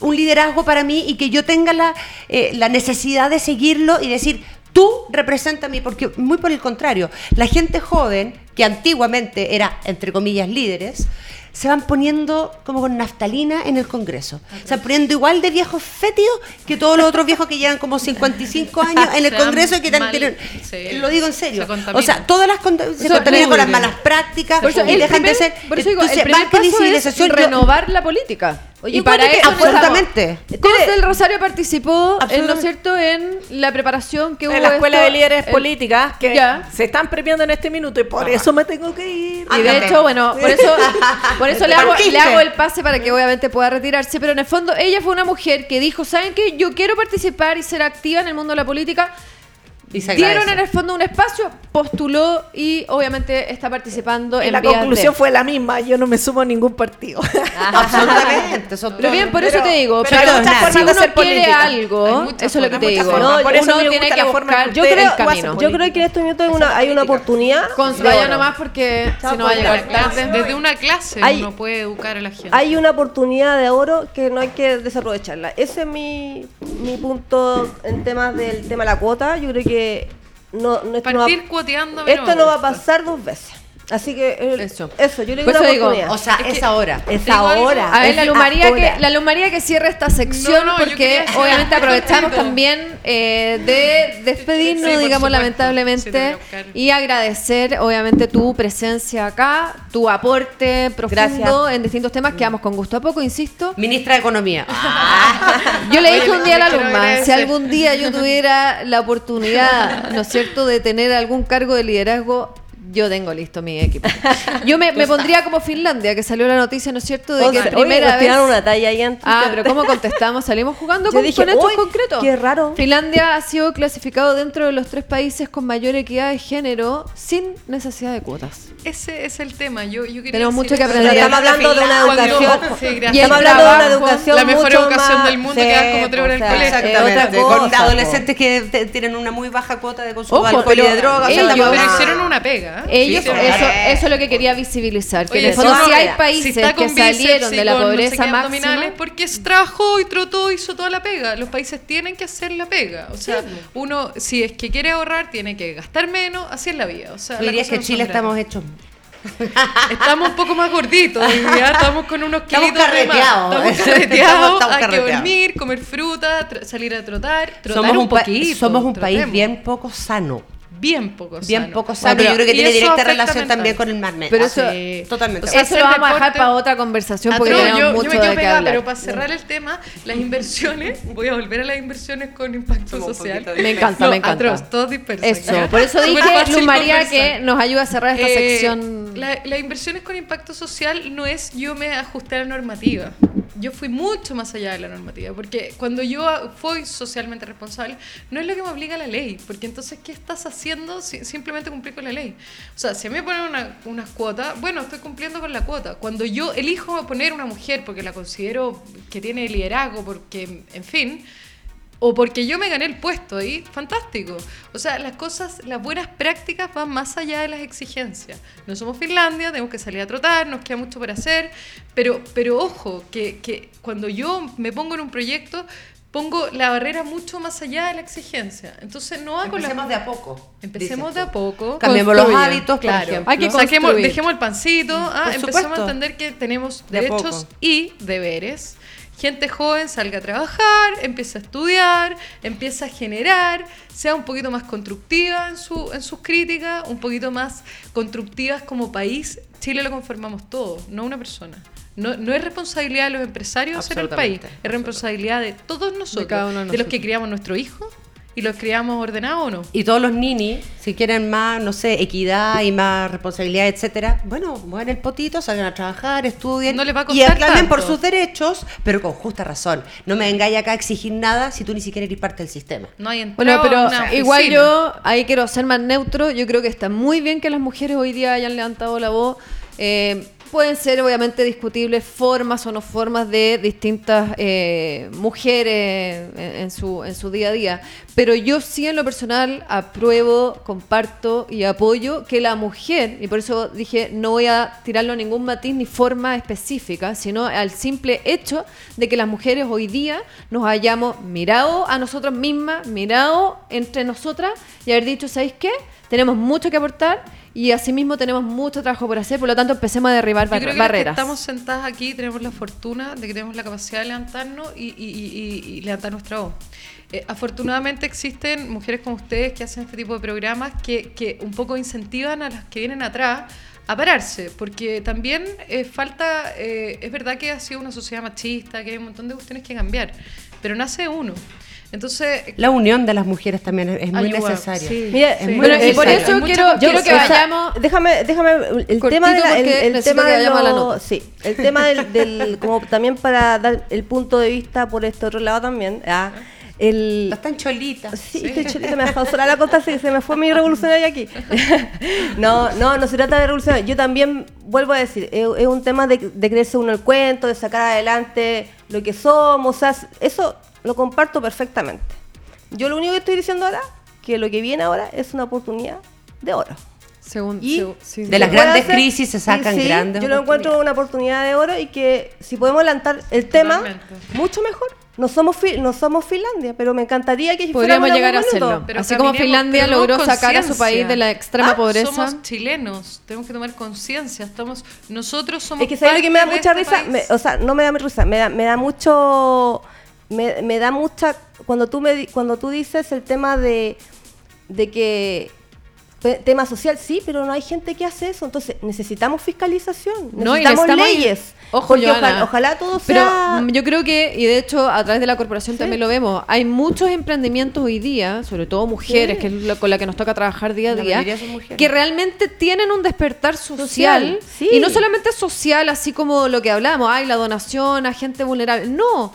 un liderazgo para mí y que yo tenga la, eh, la necesidad de seguirlo y decir, tú representa a mí, porque muy por el contrario, la gente joven, que antiguamente era, entre comillas, líderes, se van poniendo como con naftalina en el Congreso. Se van poniendo igual de viejos fétidos que todos los otros viejos que llevan como 55 años en el (laughs) Congreso y que tienen, lo digo en serio. O sea, todas las se contaminan con las malas prácticas y dejan de ser. Por eso digo, el primer paso es renovar la política y para eso absolutamente. del Rosario participó, ¿no es cierto?, en la preparación que hubo en la escuela de líderes políticas que se están premiando en este minuto y por eso me tengo que ir. Y de hecho, bueno, por eso, (laughs) por eso le, hago, le hago el pase para que obviamente pueda retirarse. Pero en el fondo, ella fue una mujer que dijo, ¿saben qué? Yo quiero participar y ser activa en el mundo de la política Dieron en el fondo un espacio, postuló y obviamente está participando en, la conclusión fue la misma, yo no me sumo a ningún partido. (laughs) Absolutamente. pero bien, por eso te digo, pero, si uno quiere algo, eso es lo que te digo. No, por eso uno tiene que buscar yo creo, el camino. Yo creo que en este momento hay una, hay una oportunidad. Vaya nomás porque si no va a llegar tarde. Desde una clase uno puede educar a la gente. Hay una oportunidad de oro que no hay que desaprovecharla. Ese es mi, mi punto en temas del tema de la cuota. Yo creo que no, Partir cuoteando. Esto no va a pasar dos veces. Así que eh, eso. eso, yo le digo, una digo. O sea, es, ahora. Es ahora. A ver, es la Luz María que, la Luz María que cierra esta sección No, no, yo porque obviamente aprovechamos también eh, de despedirnos, Sí, digamos, supuesto. Lamentablemente, y agradecer obviamente tu presencia acá, tu aporte profundo Gracias. en distintos temas que vamos con gusto a poco, insisto. Ministra de Economía. (laughs) Yo le dije Oye, un día a la Luzma, si algún día yo tuviera la oportunidad, ¿no es cierto?, de tener algún cargo de liderazgo, yo tengo listo mi equipo. Yo me, (laughs) me pondría como Finlandia, que salió la noticia, ¿no es cierto?, de que Oye, primera nos vez... tiraron una talla ahí en Ah, pero ¿cómo contestamos? Salimos jugando (laughs) Yo con, dije, con hechos "Uy, concretos. qué raro". Finlandia ha sido clasificado dentro de los tres países con mayor equidad de género sin necesidad de cuotas. Ese es el tema. Yo, yo Tenemos decir mucho que aprender. (laughs) Estamos hablando de una educación. Sí, Estamos hablando de una educación la mejor mucho educación más- del mundo que dan como tres horas en el colegio. Exactamente. con adolescentes que tienen una muy baja cuota de consumo Ojo, de alcohol y de drogas. ellos- Pero hicieron una pega. ¿Eh? Ellos, Sí, eso, es lo que quería visibilizar. Que Oye, en el fondo, si no hay países Si que salieron de la no pobreza máxima, abdominales, porque trabajó y trotó, hizo toda la pega. Los países tienen que hacer la pega. O sea, uno, si es que quiere ahorrar, tiene que gastar menos. Así es la vida. O sea, dirías que no en Chile estamos hechos. Estamos un poco más gorditos, (laughs) estamos con unos Estamos kilitos de más. carreteados. Estamos (laughs) Estamos- carreteados, estamos hay que dormir, comer fruta, salir a trotar, trotar Somos un, un, pa- poquito. somos un país bien poco sano. Bien poco Bien sano. poco sano. pero- Yo creo que tiene eso directa relación también con el mar Pero eso- totalmente. o sea, eso lo vamos a dejar para otra conversación porque Atroz, tenemos yo, yo mucho me quedo de pegada, hablar. pero para cerrar el tema, las inversiones, voy a volver a las inversiones con impacto un social. Me encanta, No, me encanta. Atroz, todos dispersos. Eso, por eso dije, Luz María, conversar. que nos ayuda a cerrar esta Eh, sección. la- Las inversiones con impacto social no es yo me ajusté a la normativa. Yo fui mucho más allá de la normativa, porque cuando yo fui socialmente responsable, no es lo que me obliga la ley, porque entonces, ¿qué estás haciendo si- simplemente cumplir con la ley? O sea, si a mí me ponen una, unas cuotas, bueno, estoy cumpliendo con la cuota. Cuando yo elijo poner una mujer porque la considero que tiene liderazgo, porque, en fin, o porque yo me gané el puesto ahí, fantástico. O sea, las cosas, las buenas prácticas van más allá de las exigencias. No somos Finlandia, tenemos que salir a trotar, nos queda mucho por hacer, pero, pero ojo, que, que cuando yo me pongo en un proyecto, pongo la barrera mucho más allá de la exigencia. Entonces no hago la- Empecemos de a poco. Empecemos de a poco. Cambiemos los hábitos, Claro, por. Hay que Saquemos, dejemos el pancito, ah, empecemos a entender que tenemos De derechos y deberes. Gente joven salga a trabajar, empieza a estudiar, empieza a generar, sea un poquito más constructiva en, su, en sus críticas, un poquito más constructivas como país. Chile lo conformamos todos, no una persona. No, no es responsabilidad de los empresarios ser el país, es responsabilidad de todos nosotros, cada uno de de los nosotros. que criamos nuestros hijos y los criamos ordenados o no. Y todos los ninis, si quieren más, no sé, equidad y más responsabilidad, etcétera, bueno, mueven el potito, salgan a trabajar, estudien No les va a y costar aclamen por tanto. sus derechos, pero con justa razón. No me vengáis acá a exigir nada si tú ni siquiera eres parte del sistema. No hay Bueno, pero a una igual oficina. yo ahí quiero ser más neutro. Yo creo que está muy bien que las mujeres hoy día hayan levantado la voz. Eh, pueden ser obviamente discutibles formas o no formas de distintas eh, mujeres en, su, en su día a día. Pero yo sí en lo personal apruebo, comparto y apoyo que la mujer, y por eso dije no voy a tirarlo a ningún matiz ni forma específica, sino al simple hecho de que las mujeres hoy día nos hayamos mirado a nosotras mismas, mirado entre nosotras y haber dicho, ¿sabéis qué? Tenemos mucho que aportar y asimismo tenemos mucho trabajo por hacer, por lo tanto empecemos a derribar Yo bar- creo que las que barreras. estamos sentadas aquí tenemos la fortuna de que tenemos la capacidad de levantarnos y, y- y- y- y levantar nuestra voz. Eh, afortunadamente existen mujeres como ustedes que hacen este tipo de programas que, que un poco incentivan a las que vienen atrás a pararse, porque también eh, falta, eh, es verdad que ha sido una sociedad machista, que hay un montón de cuestiones que cambiar, pero nace uno. Entonces, La unión de las mujeres también es, es muy Ayuda, necesaria. sí. Mira, Es Sí. muy Bueno, y por necesaria. eso quiero, quiero que o sea, vayamos... déjame, déjame el tema de la- el, el tema de a la lo- nota. sí, el tema del, (laughs) del- como también para dar el punto de vista por este otro lado también, ah, el Estás tan cholita. Sí, estoy (laughs) cholita, me ha dejado sola la costa, se, se me fue mi revolucionario aquí. (laughs) no, no, no se trata de revolucionario. Yo también vuelvo a decir, es, es un tema de, de creerse uno el cuento, de sacar adelante lo que somos, o sea, eso lo comparto perfectamente. Yo lo único que estoy diciendo ahora, que lo que viene ahora es una oportunidad de oro. Según, Y sí. de las grandes crisis se sacan Yo grandes lo encuentro una oportunidad de oro y que si podemos lanzar el tema, mucho mejor. no somos, no somos Finlandia, pero me encantaría que Podríamos llegar a hacerlo. Pero Así como Finlandia logró sacar a su país de la extrema ah, pobreza. Somos chilenos, tenemos que tomar conciencia. Estamos, nosotros somos. Es que sabes lo que me da mucha este risa, o sea, no me da risa, me da, me da mucho, me, me, da mucha cuando tú me, cuando tú dices el tema de, de que tema social, sí, pero no hay gente que hace eso. Entonces, necesitamos fiscalización, necesitamos leyes. Ojo, ojalá, todo sea... Pero yo creo que, y de hecho a través de la corporación también lo vemos, hay muchos emprendimientos hoy día, sobre todo mujeres, que es con la que nos toca trabajar día a día, que realmente tienen un despertar social, y no solamente social, así como lo que hablamos, hay la donación a gente vulnerable, no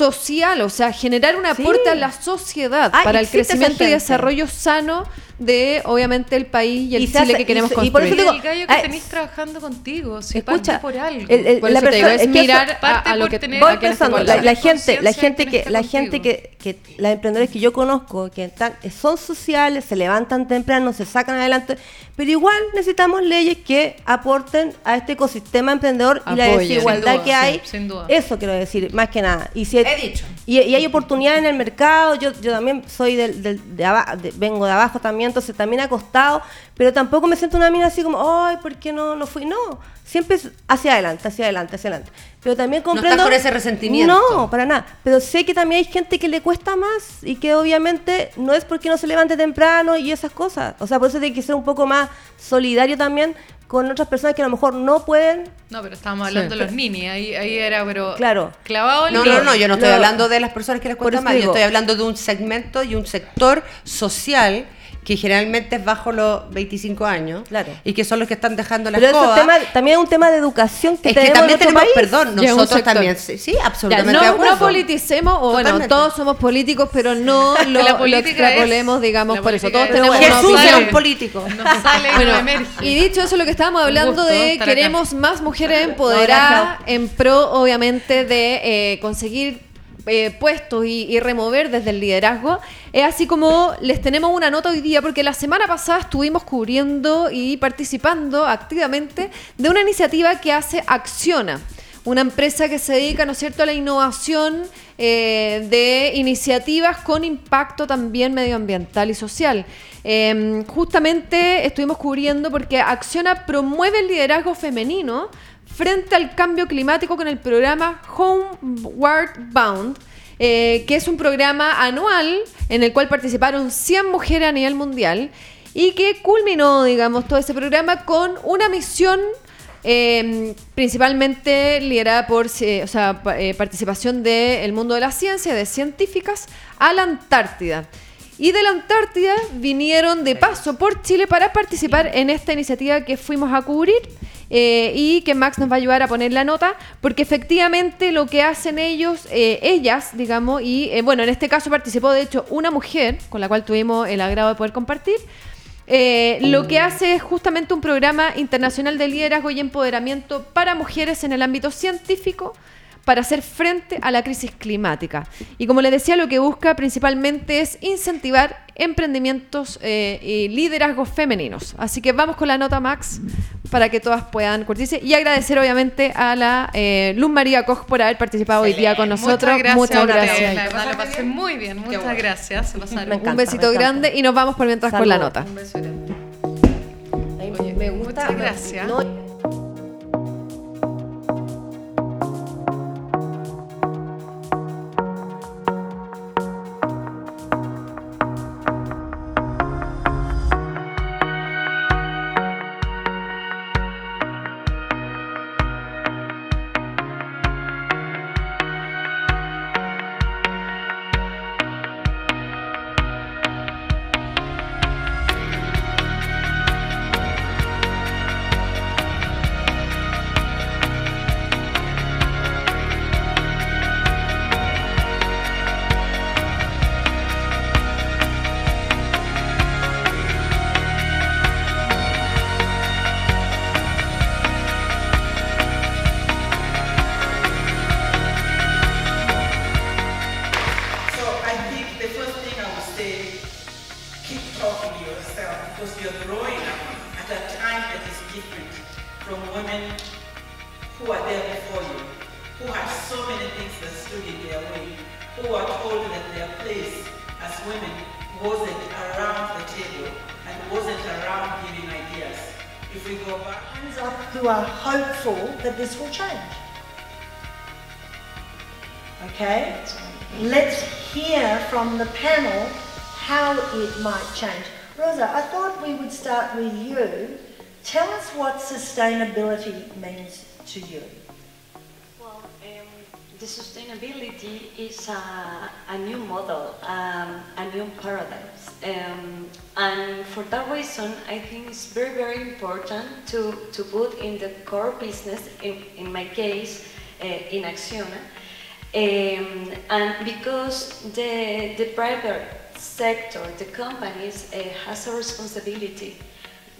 social, o sea, generar un aporte a la sociedad para el crecimiento y desarrollo sano de obviamente el país y el Chile que queremos construir. Y por eso digo, el gallo que ah, tenéis trabajando contigo, si escucha por algo. la persona, es, mirar a, lo que voy pensando, la, la gente, la gente que, la gente que, que las emprendedores que yo conozco que están, son sociales, se levantan temprano, se sacan adelante, pero igual necesitamos leyes que aporten a este ecosistema emprendedor y la desigualdad que hay. Eso quiero decir, más que nada. Y si He dicho. Y, hay oportunidad en el mercado, yo, yo también soy del, del de, abajo, vengo de abajo también entonces también ha costado, pero tampoco me siento una mina así como, ay, ¿por qué no, no fui? No, siempre es hacia adelante, hacia adelante, hacia adelante. Pero también comprendo... No con ese resentimiento. No, para nada. Pero sé que también hay gente que le cuesta más y que obviamente no es porque no se levante temprano y esas cosas. O sea, por eso tiene que ser un poco más solidario también con otras personas que a lo mejor no pueden. No, pero estábamos hablando de los ninis, ahí, ahí era, pero claro. clavado No, no, no, yo no estoy hablando de las personas que les cuesta más, yo estoy hablando de un segmento y un sector social que generalmente es bajo los 25 años claro. y que son los que están dejando la Pero también es un tema de educación que, tenemos también tenemos, perdón, nosotros también, sí, absolutamente no, no politicemos, o bueno, todos somos políticos, pero no (laughs) lo, lo extrapolemos, digamos, por eso. Todos tenemos Jesús es un político. y dicho eso, lo que estábamos hablando de queremos más mujeres empoderadas en pro, obviamente, de eh, conseguir eh, puestos y, remover desde el liderazgo. Es así como les tenemos una nota hoy día, porque la semana pasada estuvimos cubriendo y participando activamente de una iniciativa que hace Acciona, una empresa que se dedica, ¿no es cierto?, a la innovación eh, de iniciativas con impacto también medioambiental y social. Em, justamente estuvimos cubriendo porque Acciona promueve el liderazgo femenino frente al cambio climático con el programa Homeward Bound, eh, que es un programa anual en el cual participaron 100 mujeres a nivel mundial y que culminó, digamos, todo ese programa con una misión em, principalmente liderada por eh, o sea, eh, participación del mundo de la ciencia, de científicas, a la Antártida. Y de la Antártida vinieron de paso por Chile para participar en esta iniciativa que fuimos a cubrir eh, y que Max nos va a ayudar a poner la nota, porque efectivamente lo que hacen ellos, eh, ellas, digamos, y eh, bueno, en este caso participó de hecho una mujer con la cual tuvimos el agrado de poder compartir. lo que hace es justamente un programa internacional de liderazgo y empoderamiento para mujeres en el ámbito científico, para hacer frente a la crisis climática. Y como les decía, lo que busca principalmente es incentivar emprendimientos eh, y liderazgos femeninos. Así que vamos con la nota Max para que todas puedan curtirse y agradecer obviamente a la eh, Luz María Koch por haber participado hoy día con nosotros. Muchas gracias. La pasé muy bien. Muchas gracias. un besito grande y nos vamos por mientras con la nota. Un beso grande. me gusta. Muchas gracias. A, a new model, um, a new paradigm. Um, and for that reason, I think it's very, very important to, to put in the core business, in, in my case, uh, in Acciona. Um, and because the, the private sector, the companies, uh, has a responsibility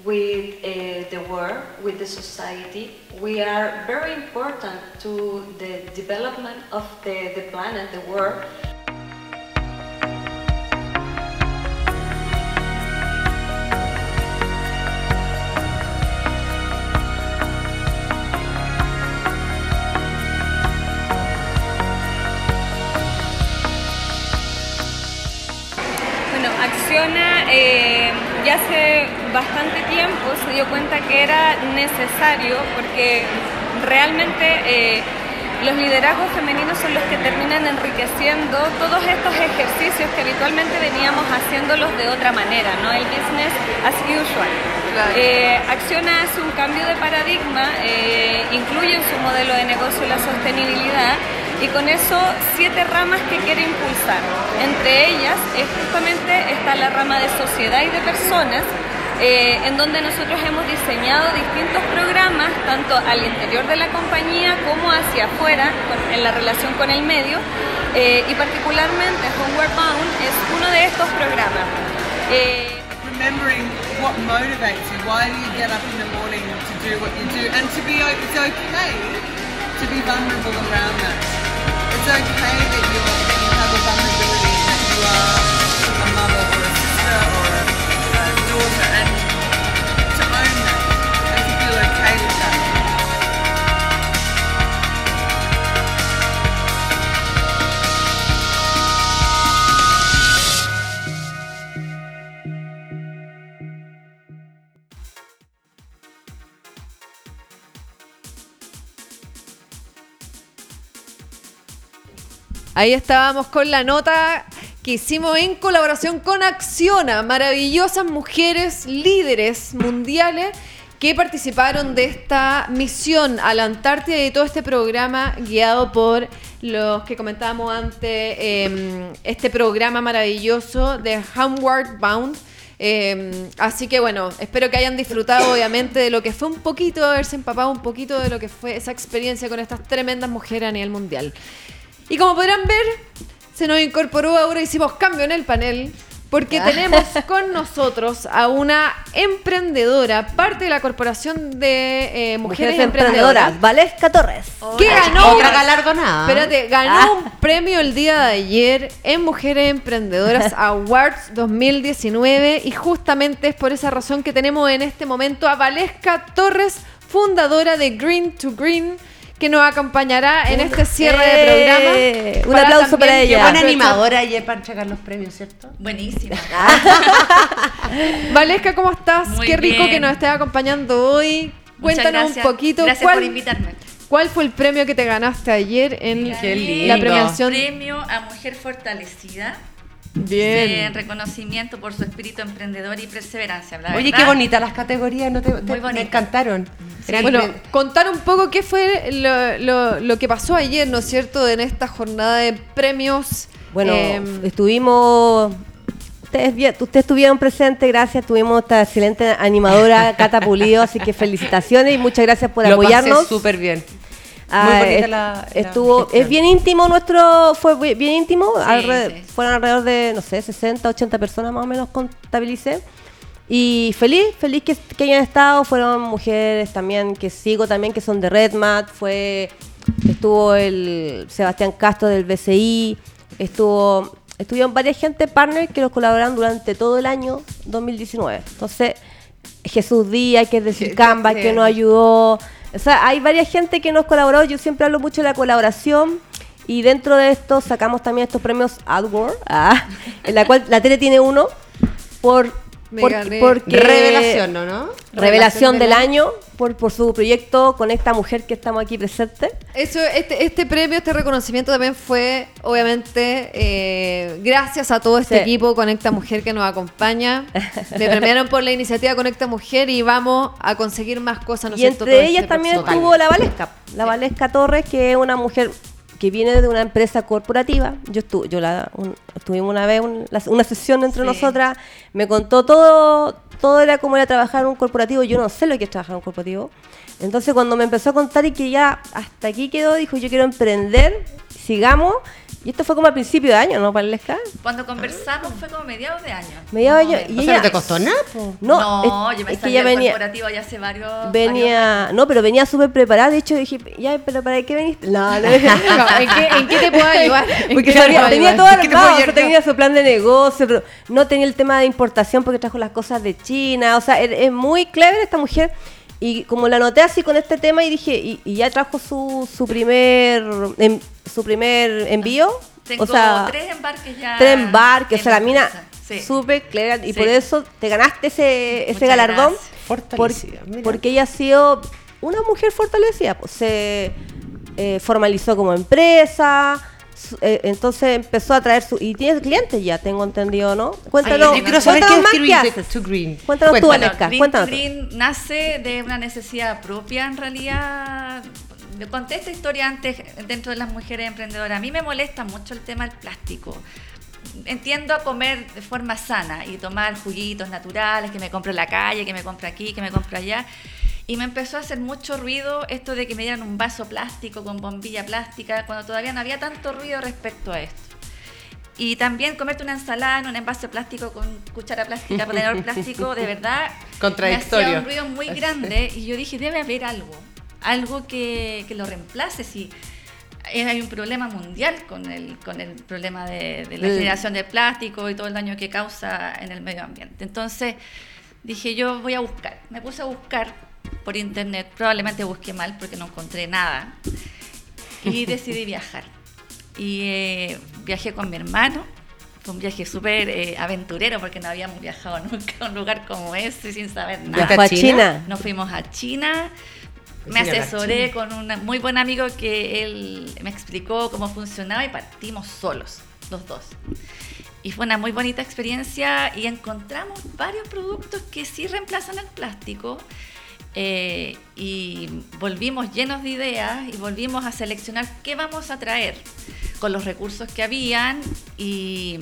with uh, the world, with the society. We are very important to the development of the, the planet, the world. Bueno, Acciona eh, ya hace bastante se dio cuenta que era necesario porque realmente eh, los liderazgos femeninos son los que terminan enriqueciendo todos estos ejercicios que habitualmente veníamos haciéndolos de otra manera, ¿no? El business as usual. Eh, Acciona hace un cambio de paradigma, eh, incluye en su modelo de negocio la sostenibilidad y con eso siete ramas que quiere impulsar. Entre ellas es justamente está la rama de sociedad y de personas, eh, en donde nosotros hemos diseñado distintos programas, tanto al interior de la compañía como hacia afuera, en la relación con el medio, eh, y particularmente Homeward Bound es uno de estos programas. Eh, Remembering what motivates you, why do you get up in the morning to do what you do, and to be it's okay to be vulnerable around that. It's okay that, you're, that you have a vulnerability, that you are a mother or a sister Ahí estábamos con la nota que hicimos en colaboración con Acciona, maravillosas mujeres líderes mundiales que participaron de esta misión a la Antártida y todo este programa guiado por los que comentábamos antes, eh, este programa maravilloso de Homeward Bound. Eh, así que bueno, espero que hayan disfrutado obviamente de lo que fue un poquito, haberse empapado un poquito de lo que fue esa experiencia con estas tremendas mujeres a nivel mundial. Y como podrán ver, se nos incorporó ahora, hicimos cambio en el panel, porque Ah. tenemos (laughs) con nosotros a una emprendedora, parte de la Corporación de eh, Mujeres, Mujeres Emprendedoras, emprendedoras, Valesca Torres. que ganó, Otra galardonada. espérate, ganó Ah. un premio el día de ayer en Mujeres Emprendedoras (laughs) Awards 2019 y justamente es por esa razón que tenemos en este momento a Valesca Torres, fundadora de Green to Green, que nos acompañará en este cierre de programa. Eh, un aplauso para ella. Buena animadora ayer para entregar los premios, ¿cierto? Buenísima. (laughs) Valesca, ¿cómo estás? Muy Qué rico bien. que nos estés acompañando hoy. Muchas Cuéntanos gracias. un poquito Gracias cuál, por invitarme. cuál fue el premio que te ganaste ayer en Qué la lindo. premiación. Premio a Mujer Fortalecida. Bien. Reconocimiento por su espíritu emprendedor y perseverancia. La Oye, verdad, qué bonitas las categorías, ¿no te, Muy encantaron. Bueno, contar un poco qué fue lo, lo- lo que pasó ayer, ¿no es cierto?, en esta jornada de premios. Bueno, eh, estuvimos. Ustedes, ustedes estuvieron presentes, gracias. Tuvimos esta excelente animadora, (laughs) Cata Pulido, así que felicitaciones y muchas gracias por lo pasé apoyarnos. súper bien. Ah, Muy bonita es- la- estuvo, es bien íntimo nuestro, fue bi- bien íntimo, Sí, alre- sí. fueron alrededor de, no sé, 60, 80 personas más o menos contabilicé. Y feliz, feliz que, que hayan estado, fueron mujeres también que sigo también, que son de Redmat, fue, estuvo el Sebastián Castro del BCI, estuvo, estuvieron varias gente partners que nos colaboraron durante todo el año 2019. Entonces, Jesús Díaz, que es de qué que nos ayudó, O sea, hay varias gente que nos colaboró. Yo siempre hablo mucho de la colaboración. Y dentro de esto sacamos también estos premios AdWords, ah, en la cual la tele tiene uno por porque revelación, ¿no? ¿no? Revelación, del, año, por, por su proyecto con esta mujer que estamos aquí presente. Eso, este, este premio, este reconocimiento también fue, obviamente, eh, gracias a todo este equipo Conecta Mujer que nos acompaña. Me premiaron por la iniciativa Conecta Mujer y vamos a conseguir más cosas. y entre ellas este también estuvo la Valesca, la Valesca Torres, que es una mujer que viene de una empresa corporativa. Yo estuve, yo la tuvimos una vez una sesión entre nosotras, me contó todo, todo era como era trabajar en un corporativo, yo no sé lo que es trabajar en un corporativo. Entonces cuando me empezó a contar y que ya hasta aquí quedó, dijo yo quiero emprender, sigamos y esto fue como a principio de año, ¿no, Palesca? Cuando conversamos fue como mediados de año. Mediados de año. ¿Y ella, no te costó nada? No, no yo me es que ella venía, corporativo ya hace varios Venía, no, pero venía súper preparada. De hecho, dije, ya, pero ¿para qué veniste? No, no. (laughs) ¿En, qué, ¿En, qué, te puedo ayudar? (laughs) Porque sabía, tenía todo armado, o sea, tenía su plan de negocio, pero no tenía el tema de importación porque trajo las cosas de China. O sea, es, es muy clever esta mujer. Y como la noté así con este tema y dije, y, ya trajo su, su primer em, su primer envío. Tengo o sea, tres embarques ya. Tres embarques, o sea, la mina súper clever y por eso te ganaste ese, ese galardón. Fortalecida, porque ella ha sido una mujer fortalecida, pues se eh, formalizó como empresa, eh, entonces empezó a traer su y tienes clientes ya tengo entendido no cuéntanos Ay, quiero saber qué es Green to Green. Cuéntanos tú Aleska Green cuéntanos. Green nace de una necesidad propia en realidad le conté esta historia antes dentro de las mujeres emprendedoras a mí me molesta mucho el tema del plástico entiendo a comer de forma sana y tomar juguitos naturales que me compro en la calle que me compro aquí que me compro allá y me empezó a hacer mucho ruido esto de que me dieran un vaso plástico con bombilla plástica, cuando todavía no había tanto ruido respecto a esto. Y también comerte una ensalada en un envase plástico con cuchara plástica, tenedor plástico, de (laughs) verdad, Contradictorio. me hacía un ruido muy grande. Y yo dije, debe haber algo, algo que, que lo reemplace. Si hay un problema mundial con el, con el problema de, de la mm. generación de plástico y todo el daño que causa en el medio ambiente. Entonces dije, yo voy a buscar. Me puse a buscar por internet. Probablemente busqué mal porque no encontré nada. Y (laughs) decidí viajar. Y eh, viajé con mi hermano. Fue un viaje súper eh, aventurero porque no habíamos viajado (laughs) nunca a un lugar como ese sin saber nada. a China? Nos fuimos a China. Me asesoré con un muy buen amigo que él me explicó cómo funcionaba y partimos solos, los dos. Y fue una muy bonita experiencia y encontramos varios productos que sí reemplazan el plástico eh, y volvimos llenos de ideas y volvimos a seleccionar qué vamos a traer con los recursos que habían y,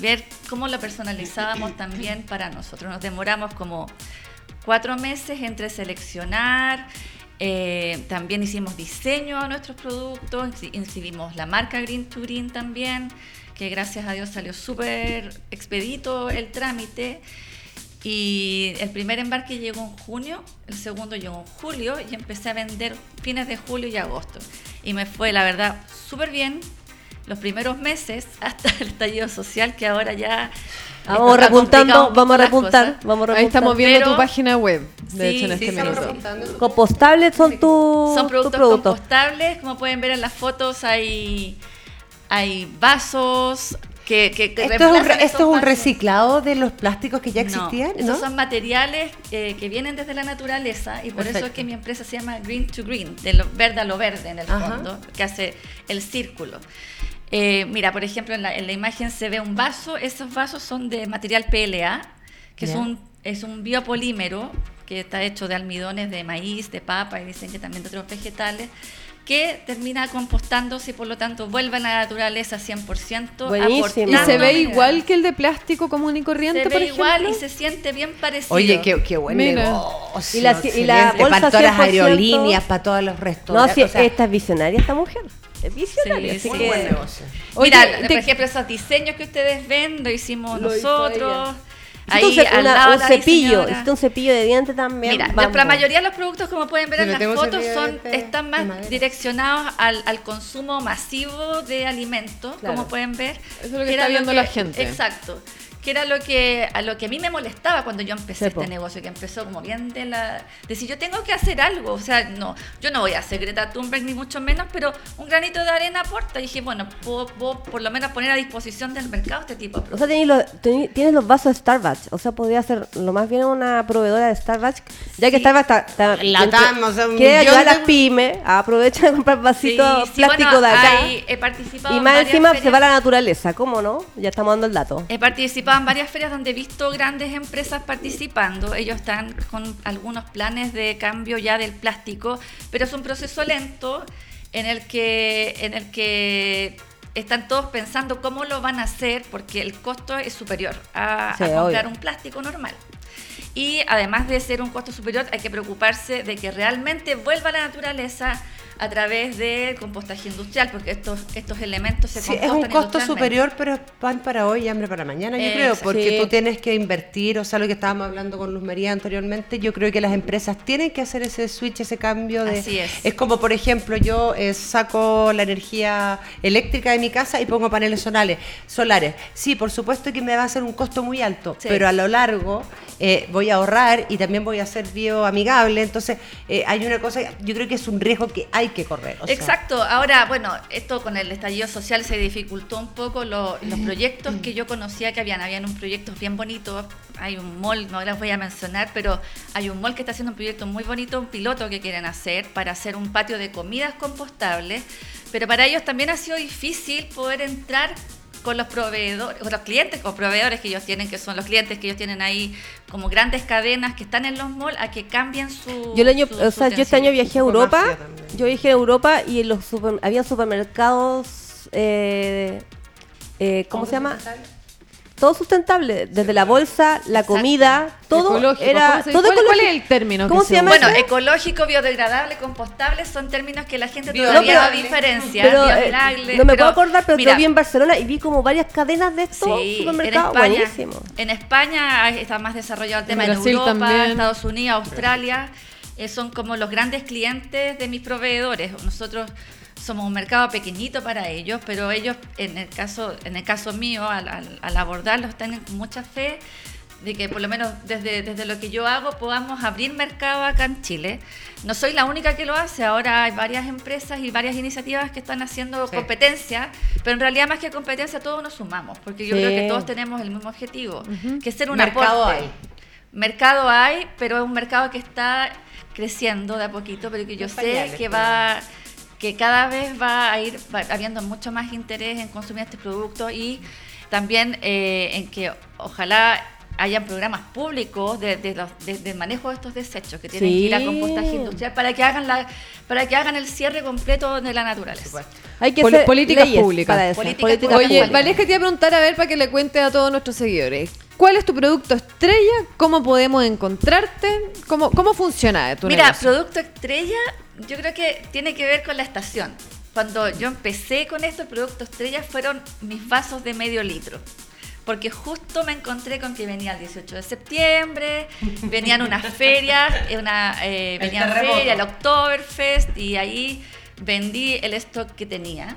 ver cómo lo personalizábamos también para nosotros. Nos demoramos como cuatro meses entre seleccionar, eh, también hicimos diseño a nuestros productos, inscribimos la marca Green to Green también, que gracias a Dios salió súper expedito el trámite. Y el primer embarque llegó en junio, el segundo llegó en julio y empecé a vender fines de julio y agosto. Y me fue, la verdad, súper bien los primeros meses (laughs) hasta el estallido social que ahora ya... Vamos repuntando, vamos a repuntar, vamos Ahí estamos viendo tu página web, de hecho, en este minuto. ¿Compostables son tus Son productos, compostables, como pueden ver en las fotos hay, hay vasos, esto, es un, reciclado de los plásticos que ya existían. No, son materiales eh, que vienen desde la naturaleza y por eso es que mi empresa se llama Green to Green, de lo verde a lo verde en el fondo, que hace el círculo. Eh, mira, por ejemplo, en la, imagen se ve un vaso, esos vasos son de material PLA, que es, un, es un biopolímero que está hecho de almidones de maíz, de papa y dicen que también de otros vegetales que termina compostándose y por lo tanto vuelve a la naturaleza 100%. Buenísimo. ¿Y se ve igual que el de plástico común y corriente, se ve igual y se siente bien parecido. Oye, qué, qué buen Y la, y la bolsa para todas las aerolíneas, para todos los restos. No, si esta es visionaria esta mujer. Es visionaria. Sí, sí. buen negocio. Mira, por ejemplo, esos diseños que ustedes ven, lo hicimos nosotros. Ahí, un cepillo, un cepillo de dientes también. Mira, la, mayoría de los productos, como pueden ver en las fotos, son, están más direccionados al, al, consumo masivo de alimentos, como pueden ver. Eso es lo que está viendo la gente. Exacto que era lo que a lo que a mí me molestaba cuando yo empecé este negocio, que empezó como bien de la de si yo tengo que hacer algo, o sea, no, yo no voy a ser Greta Thunberg ni mucho menos, pero un granito de arena aporta. Y dije, bueno, puedo, por lo menos poner a disposición del mercado este tipo de productos. O sea, tienes los, tienes los vasos de Starbucks, o sea, podría ser lo más bien una proveedora de Starbucks, ya que Starbucks está, está la o sea, quiere ayudar a las pymes, aprovecha de comprar vasitos plásticos de acá. he participado y más encima se va a la naturaleza, ¿cómo no? Ya estamos dando el dato. He participado en varias ferias donde he visto grandes empresas participando. Ellos están con algunos planes de cambio ya del plástico, pero es un proceso lento en el que, en el que están todos pensando cómo lo van a hacer porque el costo es superior a, comprar un plástico normal. Y además de ser un costo superior, hay que preocuparse de que realmente vuelva a la naturaleza a través del compostaje industrial, porque estos, estos elementos se sí, Es un costo superior, pero es pan para hoy y hambre para mañana, yo creo, porque tú tienes que invertir, o sea, lo que estábamos hablando con Luz María anteriormente, yo creo que las empresas tienen que hacer ese switch, ese cambio de... Así es. Es como, por ejemplo, yo eh, saco la energía eléctrica de mi casa y pongo paneles solares. solares. Sí, por supuesto que me va a ser un costo muy alto, pero a lo largo eh, voy a ahorrar y también voy a ser bioamigable, entonces eh, hay una cosa, yo creo que es un riesgo que hay que correr. Exacto. Ahora, bueno, esto con el estallido social se dificultó un poco los proyectos que yo conocía que habían. Habían un proyecto bien bonito. Hay un mall, no les voy a mencionar, pero hay un mall que está haciendo un proyecto muy bonito, un piloto que quieren hacer para hacer un patio de comidas compostables. Pero para ellos también ha sido difícil poder entrar con los proveedores, con los clientes o proveedores que ellos tienen, que son los clientes que ellos tienen ahí como grandes cadenas que están en los malls, a que cambien su. Yo el año, o sea, yo este año viajé a Europa, yo viajé a Europa y en los había supermercados, eh, eh, ¿cómo se llama? Todo sustentable, desde la bolsa, la comida, todo era todo ¿Cuál, es el término? ¿Cómo se llama? Bueno, ecológico, biodegradable, compostable son términos que la gente todavía no, diferencia. Pero, eh, no me puedo acordar, pero mira, vi en Barcelona y vi como varias cadenas de estos supermercados. En España, en España está más desarrollado el tema en, Europa, Estados Unidos, Australia. Eh, son como los grandes clientes de mis proveedores. Nosotros somos un mercado pequeñito para ellos, pero ellos, en el caso, en el caso mío, al, al, abordarlos, tienen mucha fe de que por lo menos desde, desde lo que yo hago podamos abrir mercado acá en Chile. No soy la única que lo hace, ahora hay varias empresas y varias iniciativas que están haciendo competencia, pero en realidad más que competencia todos nos sumamos, porque yo creo que todos tenemos el mismo objetivo, que es ser un mercado Hay. Mercado hay, pero es un mercado que está creciendo de a poquito, pero que yo sé que va que cada vez va a ir habiendo mucho más interés en consumir este producto y también eh, en que ojalá hayan programas públicos de, de, manejo de estos desechos que tienen que ir a compostaje industrial para que hagan la para que hagan el cierre completo de la naturaleza. Hay que hacer políticas públicas. Oye, Vale, que te iba a preguntar a ver para que le cuente a todos nuestros seguidores. ¿Cuál es tu producto estrella? ¿Cómo podemos encontrarte? ¿Cómo, cómo funciona tu Mira, producto estrella yo creo que tiene que ver con la estación. Cuando yo empecé con esto, el producto estrella fueron mis vasos de medio litro. Porque justo me encontré con que venía el 18 de septiembre, venían unas ferias, una, eh, venía feria, el Oktoberfest, y ahí vendí el stock que tenía.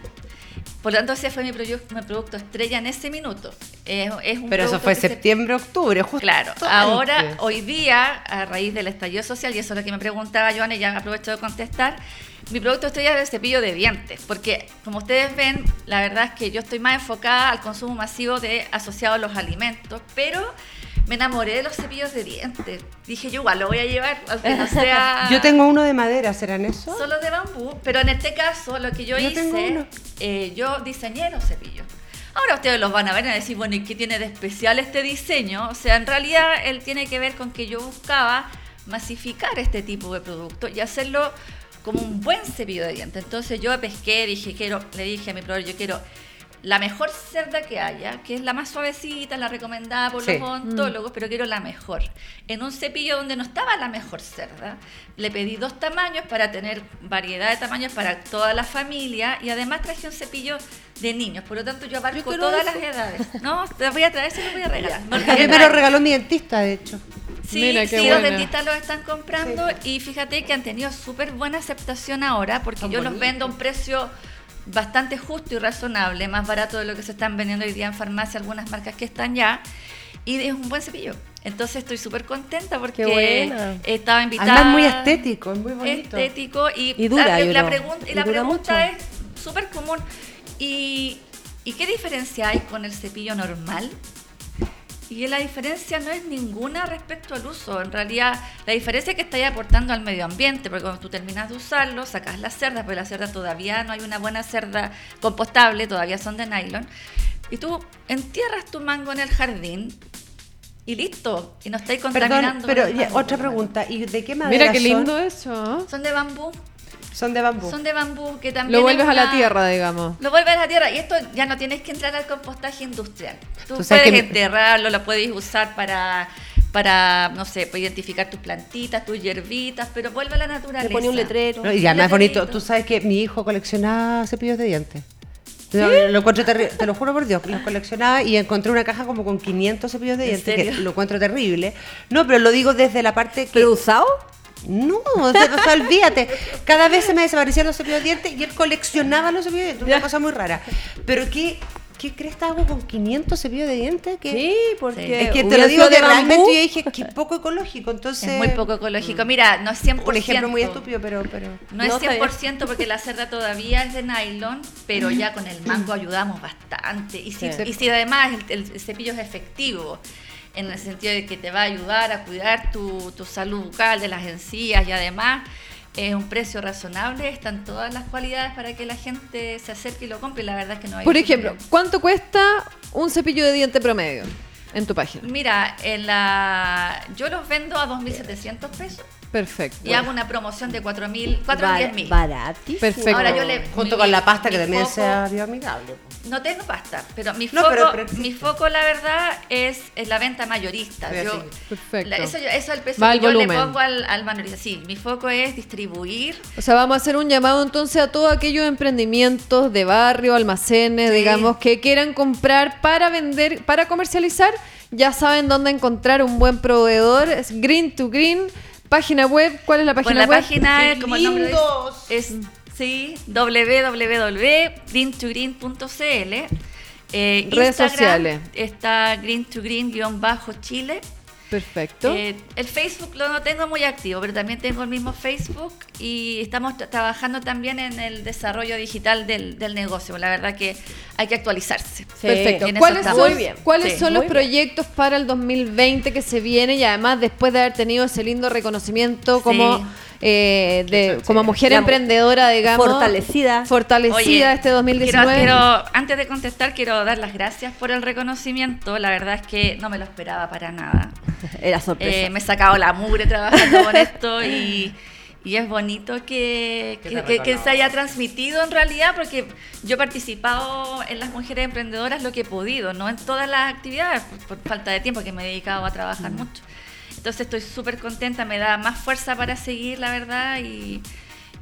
Por lo tanto, ese fue mi, mi producto estrella en ese minuto. Es, Pero eso fue septiembre, octubre, justo. Claro, ahora, hoy día, a raíz del estallido social, y eso es lo que me preguntaba Joana, y ya aprovecho de contestar, mi producto estrella es el cepillo de dientes, porque como ustedes ven, la verdad es que yo estoy más enfocada al consumo masivo de asociado a los alimentos, pero me enamoré de los cepillos de dientes. Dije, yo igual lo voy a llevar, aunque no (laughs) sea... yo tengo uno de madera, ¿serán eso? Solo de bambú, pero en este caso lo que yo, hice, eh, yo diseñé los cepillos. Ahora ustedes los van a ver y van a decir, bueno, ¿y qué tiene de especial este diseño? O sea, en realidad él tiene que ver con que yo buscaba masificar este tipo de producto y hacerlo como un buen cepillo de dientes. Entonces yo pesqué, dije, quiero, le dije a mi proveedor, yo quiero la mejor cerda que haya, que es la más suavecita, la recomendada por los odontólogos, pero quiero la mejor. En un cepillo donde no estaba la mejor cerda, le pedí dos tamaños para tener variedad de tamaños para toda la familia y además traje un cepillo de niños, por lo tanto yo abarco todas las edades. No, te voy a traer, se lo voy a regalar. (laughs) a mí me lo regaló mi dentista, de hecho. Sí, sí los dentistas los están comprando y fíjate que han tenido súper buena aceptación ahora porque yo los vendo a un precio bastante justo y razonable, más barato de lo que se están vendiendo hoy día en farmacia algunas marcas que están ya. y es un buen cepillo. Entonces estoy súper contenta porque estaba invitada. Además muy estético, es muy bonito. Estético y, Y dura, la, pregun- y Y la dura pregunta mucho. es súper común. ¿Y, ¿Y qué diferencia hay con el cepillo normal? Y la diferencia no es ninguna respecto al uso. En realidad, la diferencia es que estáis aportando al medio ambiente, porque cuando tú terminas de usarlo, sacas las cerdas, porque las cerdas todavía no hay una buena cerda compostable, todavía son de nylon. Y tú entierras tu mango en el jardín y listo. Y no estáis Perdón, contaminando. pero el ya, mango. otra pregunta. ¿Y de qué madera Mira qué son? lindo eso. ¿eh? Son de bambú. Son de bambú. Son de bambú que también. Lo es vuelves a la tierra, digamos. Lo vuelves a la tierra y esto ya no tienes que entrar al compostaje industrial. Tú, Tú sabes puedes que- enterrarlo, lo puedes usar para, para, no sé, para identificar tus plantitas, tus hierbitas, pero vuelve a la naturaleza. Le ponía un letrero. No, y ya más bonito, tú sabes que mi hijo coleccionaba cepillos de dientes. Yo Lo encuentro terrible, te lo juro por Dios, los coleccionaba y encontré una caja como con 500 cepillos de ¿En dientes, que lo encuentro terrible. No, pero lo digo desde la parte que... ¿Pero usado? No, o sea, o sea, olvídate. Cada vez se me desaparecían los cepillos de dientes y él coleccionaba los cepillos de dientes, una cosa muy rara. Pero ¿qué, qué crees que hago con 500 cepillos de dientes? Que, Sí, porque. Es que te lo digo que de bambú. realmente yo dije que poco ecológico, entonces... Es muy poco ecológico. Mira, no es 100%. Un ejemplo muy estúpido, pero... pero... No es No, está bien. 100% porque la cerda todavía es de nylon, pero ya con el mango ayudamos bastante. Y si, Sí. y si además el, el cepillo es efectivo, en el sentido de que te va a ayudar a cuidar tu, tu salud bucal de las encías y además es un precio razonable, están todas las cualidades para que la gente se acerque y lo compre. y La verdad es que no hay. Por ejemplo, ¿cuánto cuesta un cepillo de diente promedio en tu página? Mira, en la yo los vendo a 2.700 pesos Perfecto. y hago una promoción de 4.000, 4 a Bar- 10.000. Baratísimo. Perfecto. Ahora yo le Junto mi- con la pasta que también foco- sea bioamigable. No tengo pasta, pero mi No, foco, pero- pero- mi foco la verdad es, es la venta mayorista. Yo. Perfecto. la- eso, yo- eso es el peso Va que yo le pongo al, al mayorista. Sí, mi foco es distribuir. O sea, vamos a hacer un llamado entonces a todos aquellos emprendimientos de barrio, almacenes, Sí. digamos, que quieran comprar para vender, para comercializar. Ya saben dónde encontrar un buen proveedor. Es Green to Green. Página web. ¿Cuál es la página Bueno, la web? página ¡Qué es como el nombre dice, lindos! es sí, www.greentogreen.cl. Eh, Redes Instagram sociales. Está green to green-chile. Perfecto. Eh, el Facebook lo no tengo muy activo, pero también tengo el mismo Facebook y estamos tra- trabajando también en el desarrollo digital del, del negocio. La verdad que hay que actualizarse. Perfecto. ¿Cuáles son, Muy bien. ¿cuáles Sí. son los bien. proyectos para el 2020 que se viene y además después de haber tenido ese lindo reconocimiento como, Sí. Eh, de, como mujer La- emprendedora, digamos, Fortalecida. fortalecida Oye, este 2019? Quiero, quiero- antes de contestar, quiero dar las gracias por el reconocimiento. La verdad es que no me lo esperaba para nada. (laughs) Era sorpresa. Eh, me he sacado la mugre trabajando con esto y, y es bonito que, Que se haya transmitido en realidad porque yo he participado en las mujeres emprendedoras lo que he podido, no en todas las actividades por, por falta de tiempo que me he dedicado a trabajar mucho. Entonces estoy súper contenta, me da más fuerza para seguir, la verdad, y,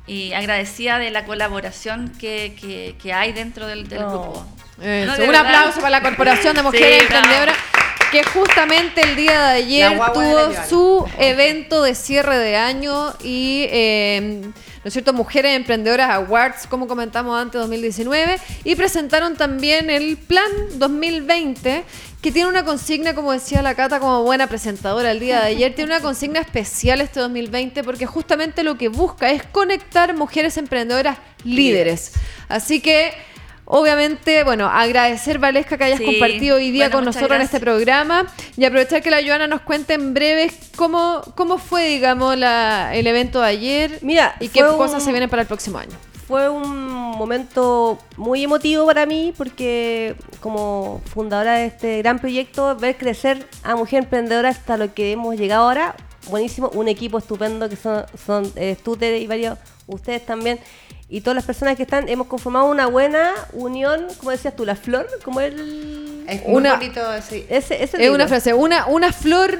y agradecida de la colaboración que, que- que hay dentro del, del Oh. grupo. Eso, No, de un verdad. aplauso para la Corporación de Mujeres Sí. Emprendedoras que justamente el día de ayer de tuvo su evento de cierre de año y, eh, ¿no es cierto?, Mujeres Emprendedoras Awards, como comentamos antes, 2019, y presentaron también el Plan 2020, que tiene una consigna, como decía la Cata, como buena presentadora el día de ayer, tiene una consigna especial este 2020 porque justamente lo que busca es conectar mujeres emprendedoras líderes. Así que... Obviamente, bueno, agradecer Valesca que hayas Sí. compartido hoy día Bueno, con nosotros en este programa y aprovechar que la Joana nos cuente en breve cómo, cómo fue, digamos, la, el evento de ayer Mira, y qué un- cosas se vienen para el próximo año. Fue un momento muy emotivo para mí porque como fundadora de este gran proyecto, ver crecer a Mujer Emprendedora hasta lo que hemos llegado ahora, buenísimo, un equipo estupendo que son, son eh, tú Tere, y varios, ustedes también, y todas las personas que están, hemos conformado una buena unión, como decías tú, la flor, como el... Es muy Una- bonito ese. Ese, ese Es libro. una frase, una, una flor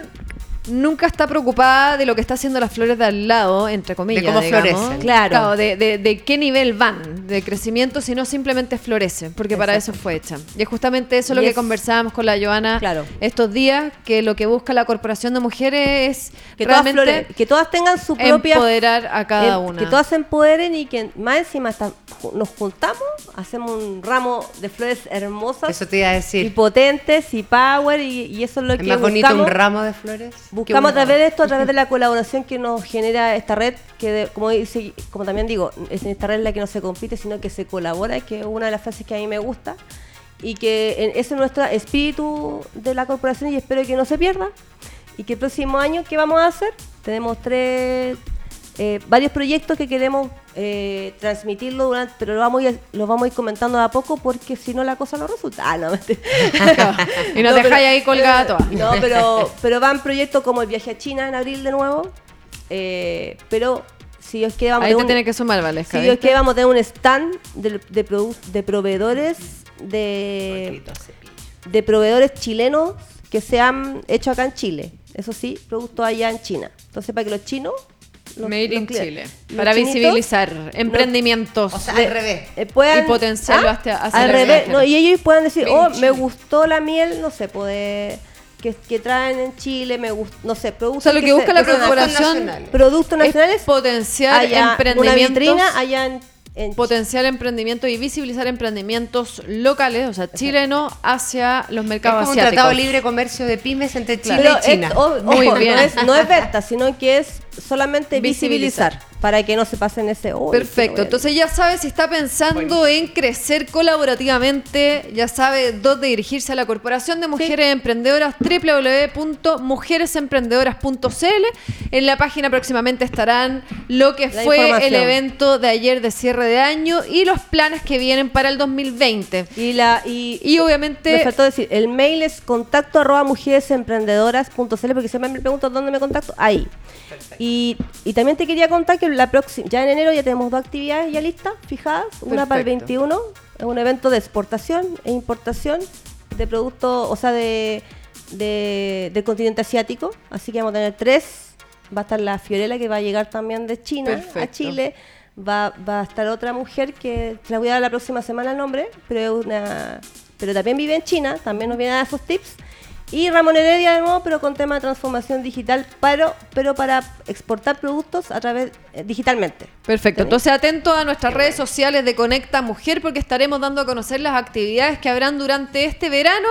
nunca está preocupada de lo que está haciendo las flores de al lado, entre comillas. De cómo digamos. florecen. Claro. de, de- de qué nivel van de crecimiento, sino simplemente florecen, porque para eso fue hecha. Y es justamente eso lo Y que es- conversábamos con la Joana Claro. estos días, que lo que busca la Corporación de Mujeres es Que todas, flore- que todas tengan su propia empoderar a cada em- una. Que todas se empoderen y que más encima hasta nos juntamos, hacemos un ramo de flores hermosas Eso te iba a y decir. potentes y power y, y eso es lo Es que más bonito un ramo de flores. Buscamos a través de esto, a través de la colaboración que nos genera esta red, que de- como dice, como también digo, es esta red la que no se compite, sino que se colabora, que es una de las frases que a mí me gusta, y que en- ese es nuestro espíritu de la corporación y espero que no se pierda. Y que el próximo año, ¿qué vamos a hacer? Tenemos tres, eh, varios proyectos que queremos eh, transmitirlo durante, pero lo vamos, a ir, lo vamos a ir comentando de a poco porque si no la cosa no resulta. Ah, no. (laughs) (laughs) Y nos dejáis ahí colgada todas. No, pero, pero van proyectos como el viaje a China en abril de nuevo. eh, pero si Dios quiere vamos a Ahí te un- tiene que sumar, Valesca. si Dios quiere vamos a tener un stand de, de, produ- de proveedores de, de proveedores chilenos que se han hecho acá en Chile. Eso sí, productos allá en China. Entonces para que los chinos los- Made los in Chile. Para chinitos visibilizar emprendimientos. O sea, al revés. eh, puedan- Y potenciarlo ah, hacia- hacia al revés no, y ellos puedan decir Made oh me gustó la miel no sé pues que, que traen en Chile me gustó no sé productos O sea, lo que busca se- la productos corporación nacionales. productos es nacionales potenciar allá, una emprendimientos. vitrina allá en, en potenciar emprendimientos y visibilizar emprendimientos locales, o sea, chilenos, hacia los Es mercados como un tratado libre de comercio de pymes entre Chile y China. es- o- Muy ojo, bien. No es, no es venta, sino que es solamente Visibilizar. visibilizar, para que no se pasen ese. "Uy, Perfecto, que no voy a-". entonces ya sabe si está pensando en crecer colaborativamente, ya sabe dónde dirigirse a la Corporación de Mujeres Emprendedoras, www.mujeresemprendedoras.cl. En la página próximamente estarán lo que La fue el evento de ayer de cierre de año y los planes que vienen para el 2020. Y, la, y, Y obviamente Me faltó decir, el mail es contacto arroba mujeresemprendedoras.cl porque siempre me preguntan dónde me contacto, ahí. Y, y también te quería contar que la próxima, ya en enero ya tenemos dos actividades ya listas, fijadas, una para el Perfecto. 21, es un evento de exportación e importación de productos, o sea, de, de- del continente asiático, así que vamos a tener tres, va a estar la Fiorella que va a llegar también de China a. Chile, va, va a estar otra mujer que te la voy a dar la próxima semana el nombre, pero es una pero también vive en China, también nos viene a dar esos tips. Y Ramón Heredia de nuevo, pero con tema de transformación digital, pero, pero para exportar productos a través eh, digitalmente. Perfecto, entonces atento a nuestras redes sociales de Conecta Mujer porque estaremos dando a conocer las actividades que habrán durante este verano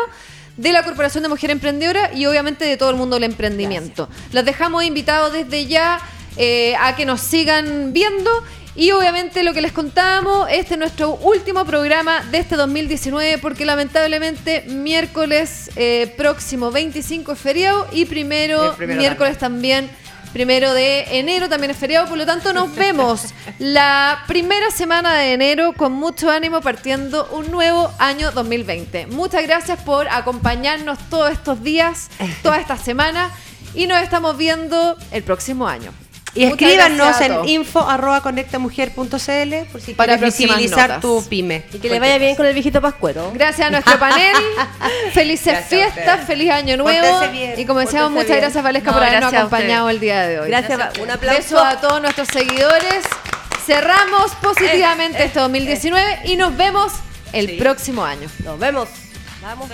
de la Corporación de Mujer Emprendedora y obviamente de todo el mundo del emprendimiento. Las dejamos invitados desde ya eh, a que nos sigan viendo y obviamente lo que les contábamos, este es nuestro último programa de este 2019 porque lamentablemente miércoles eh, próximo 25 es feriado y primero, miércoles también Primero de enero también es feriado, por lo tanto nos (laughs) vemos la primera semana de enero con mucho ánimo partiendo un nuevo año 2020. Muchas gracias por acompañarnos todos estos días, toda esta semana y nos estamos viendo el próximo año. Y Muchas escríbanos en info.conectamujer.cl por si Para quieres visibilizar notas. tu pyme. Y que le vaya bien con el viejito pascuero. Gracias a nuestro panel. (laughs) Felices fiestas, feliz año nuevo. Bien, y como decíamos, muchas bien. gracias Valesca No, por habernos acompañado el día de hoy. Gracias, un aplauso. Beso a todos nuestros seguidores. Cerramos positivamente este 2019 y nos vemos el próximo año. Nos vemos. Vamos.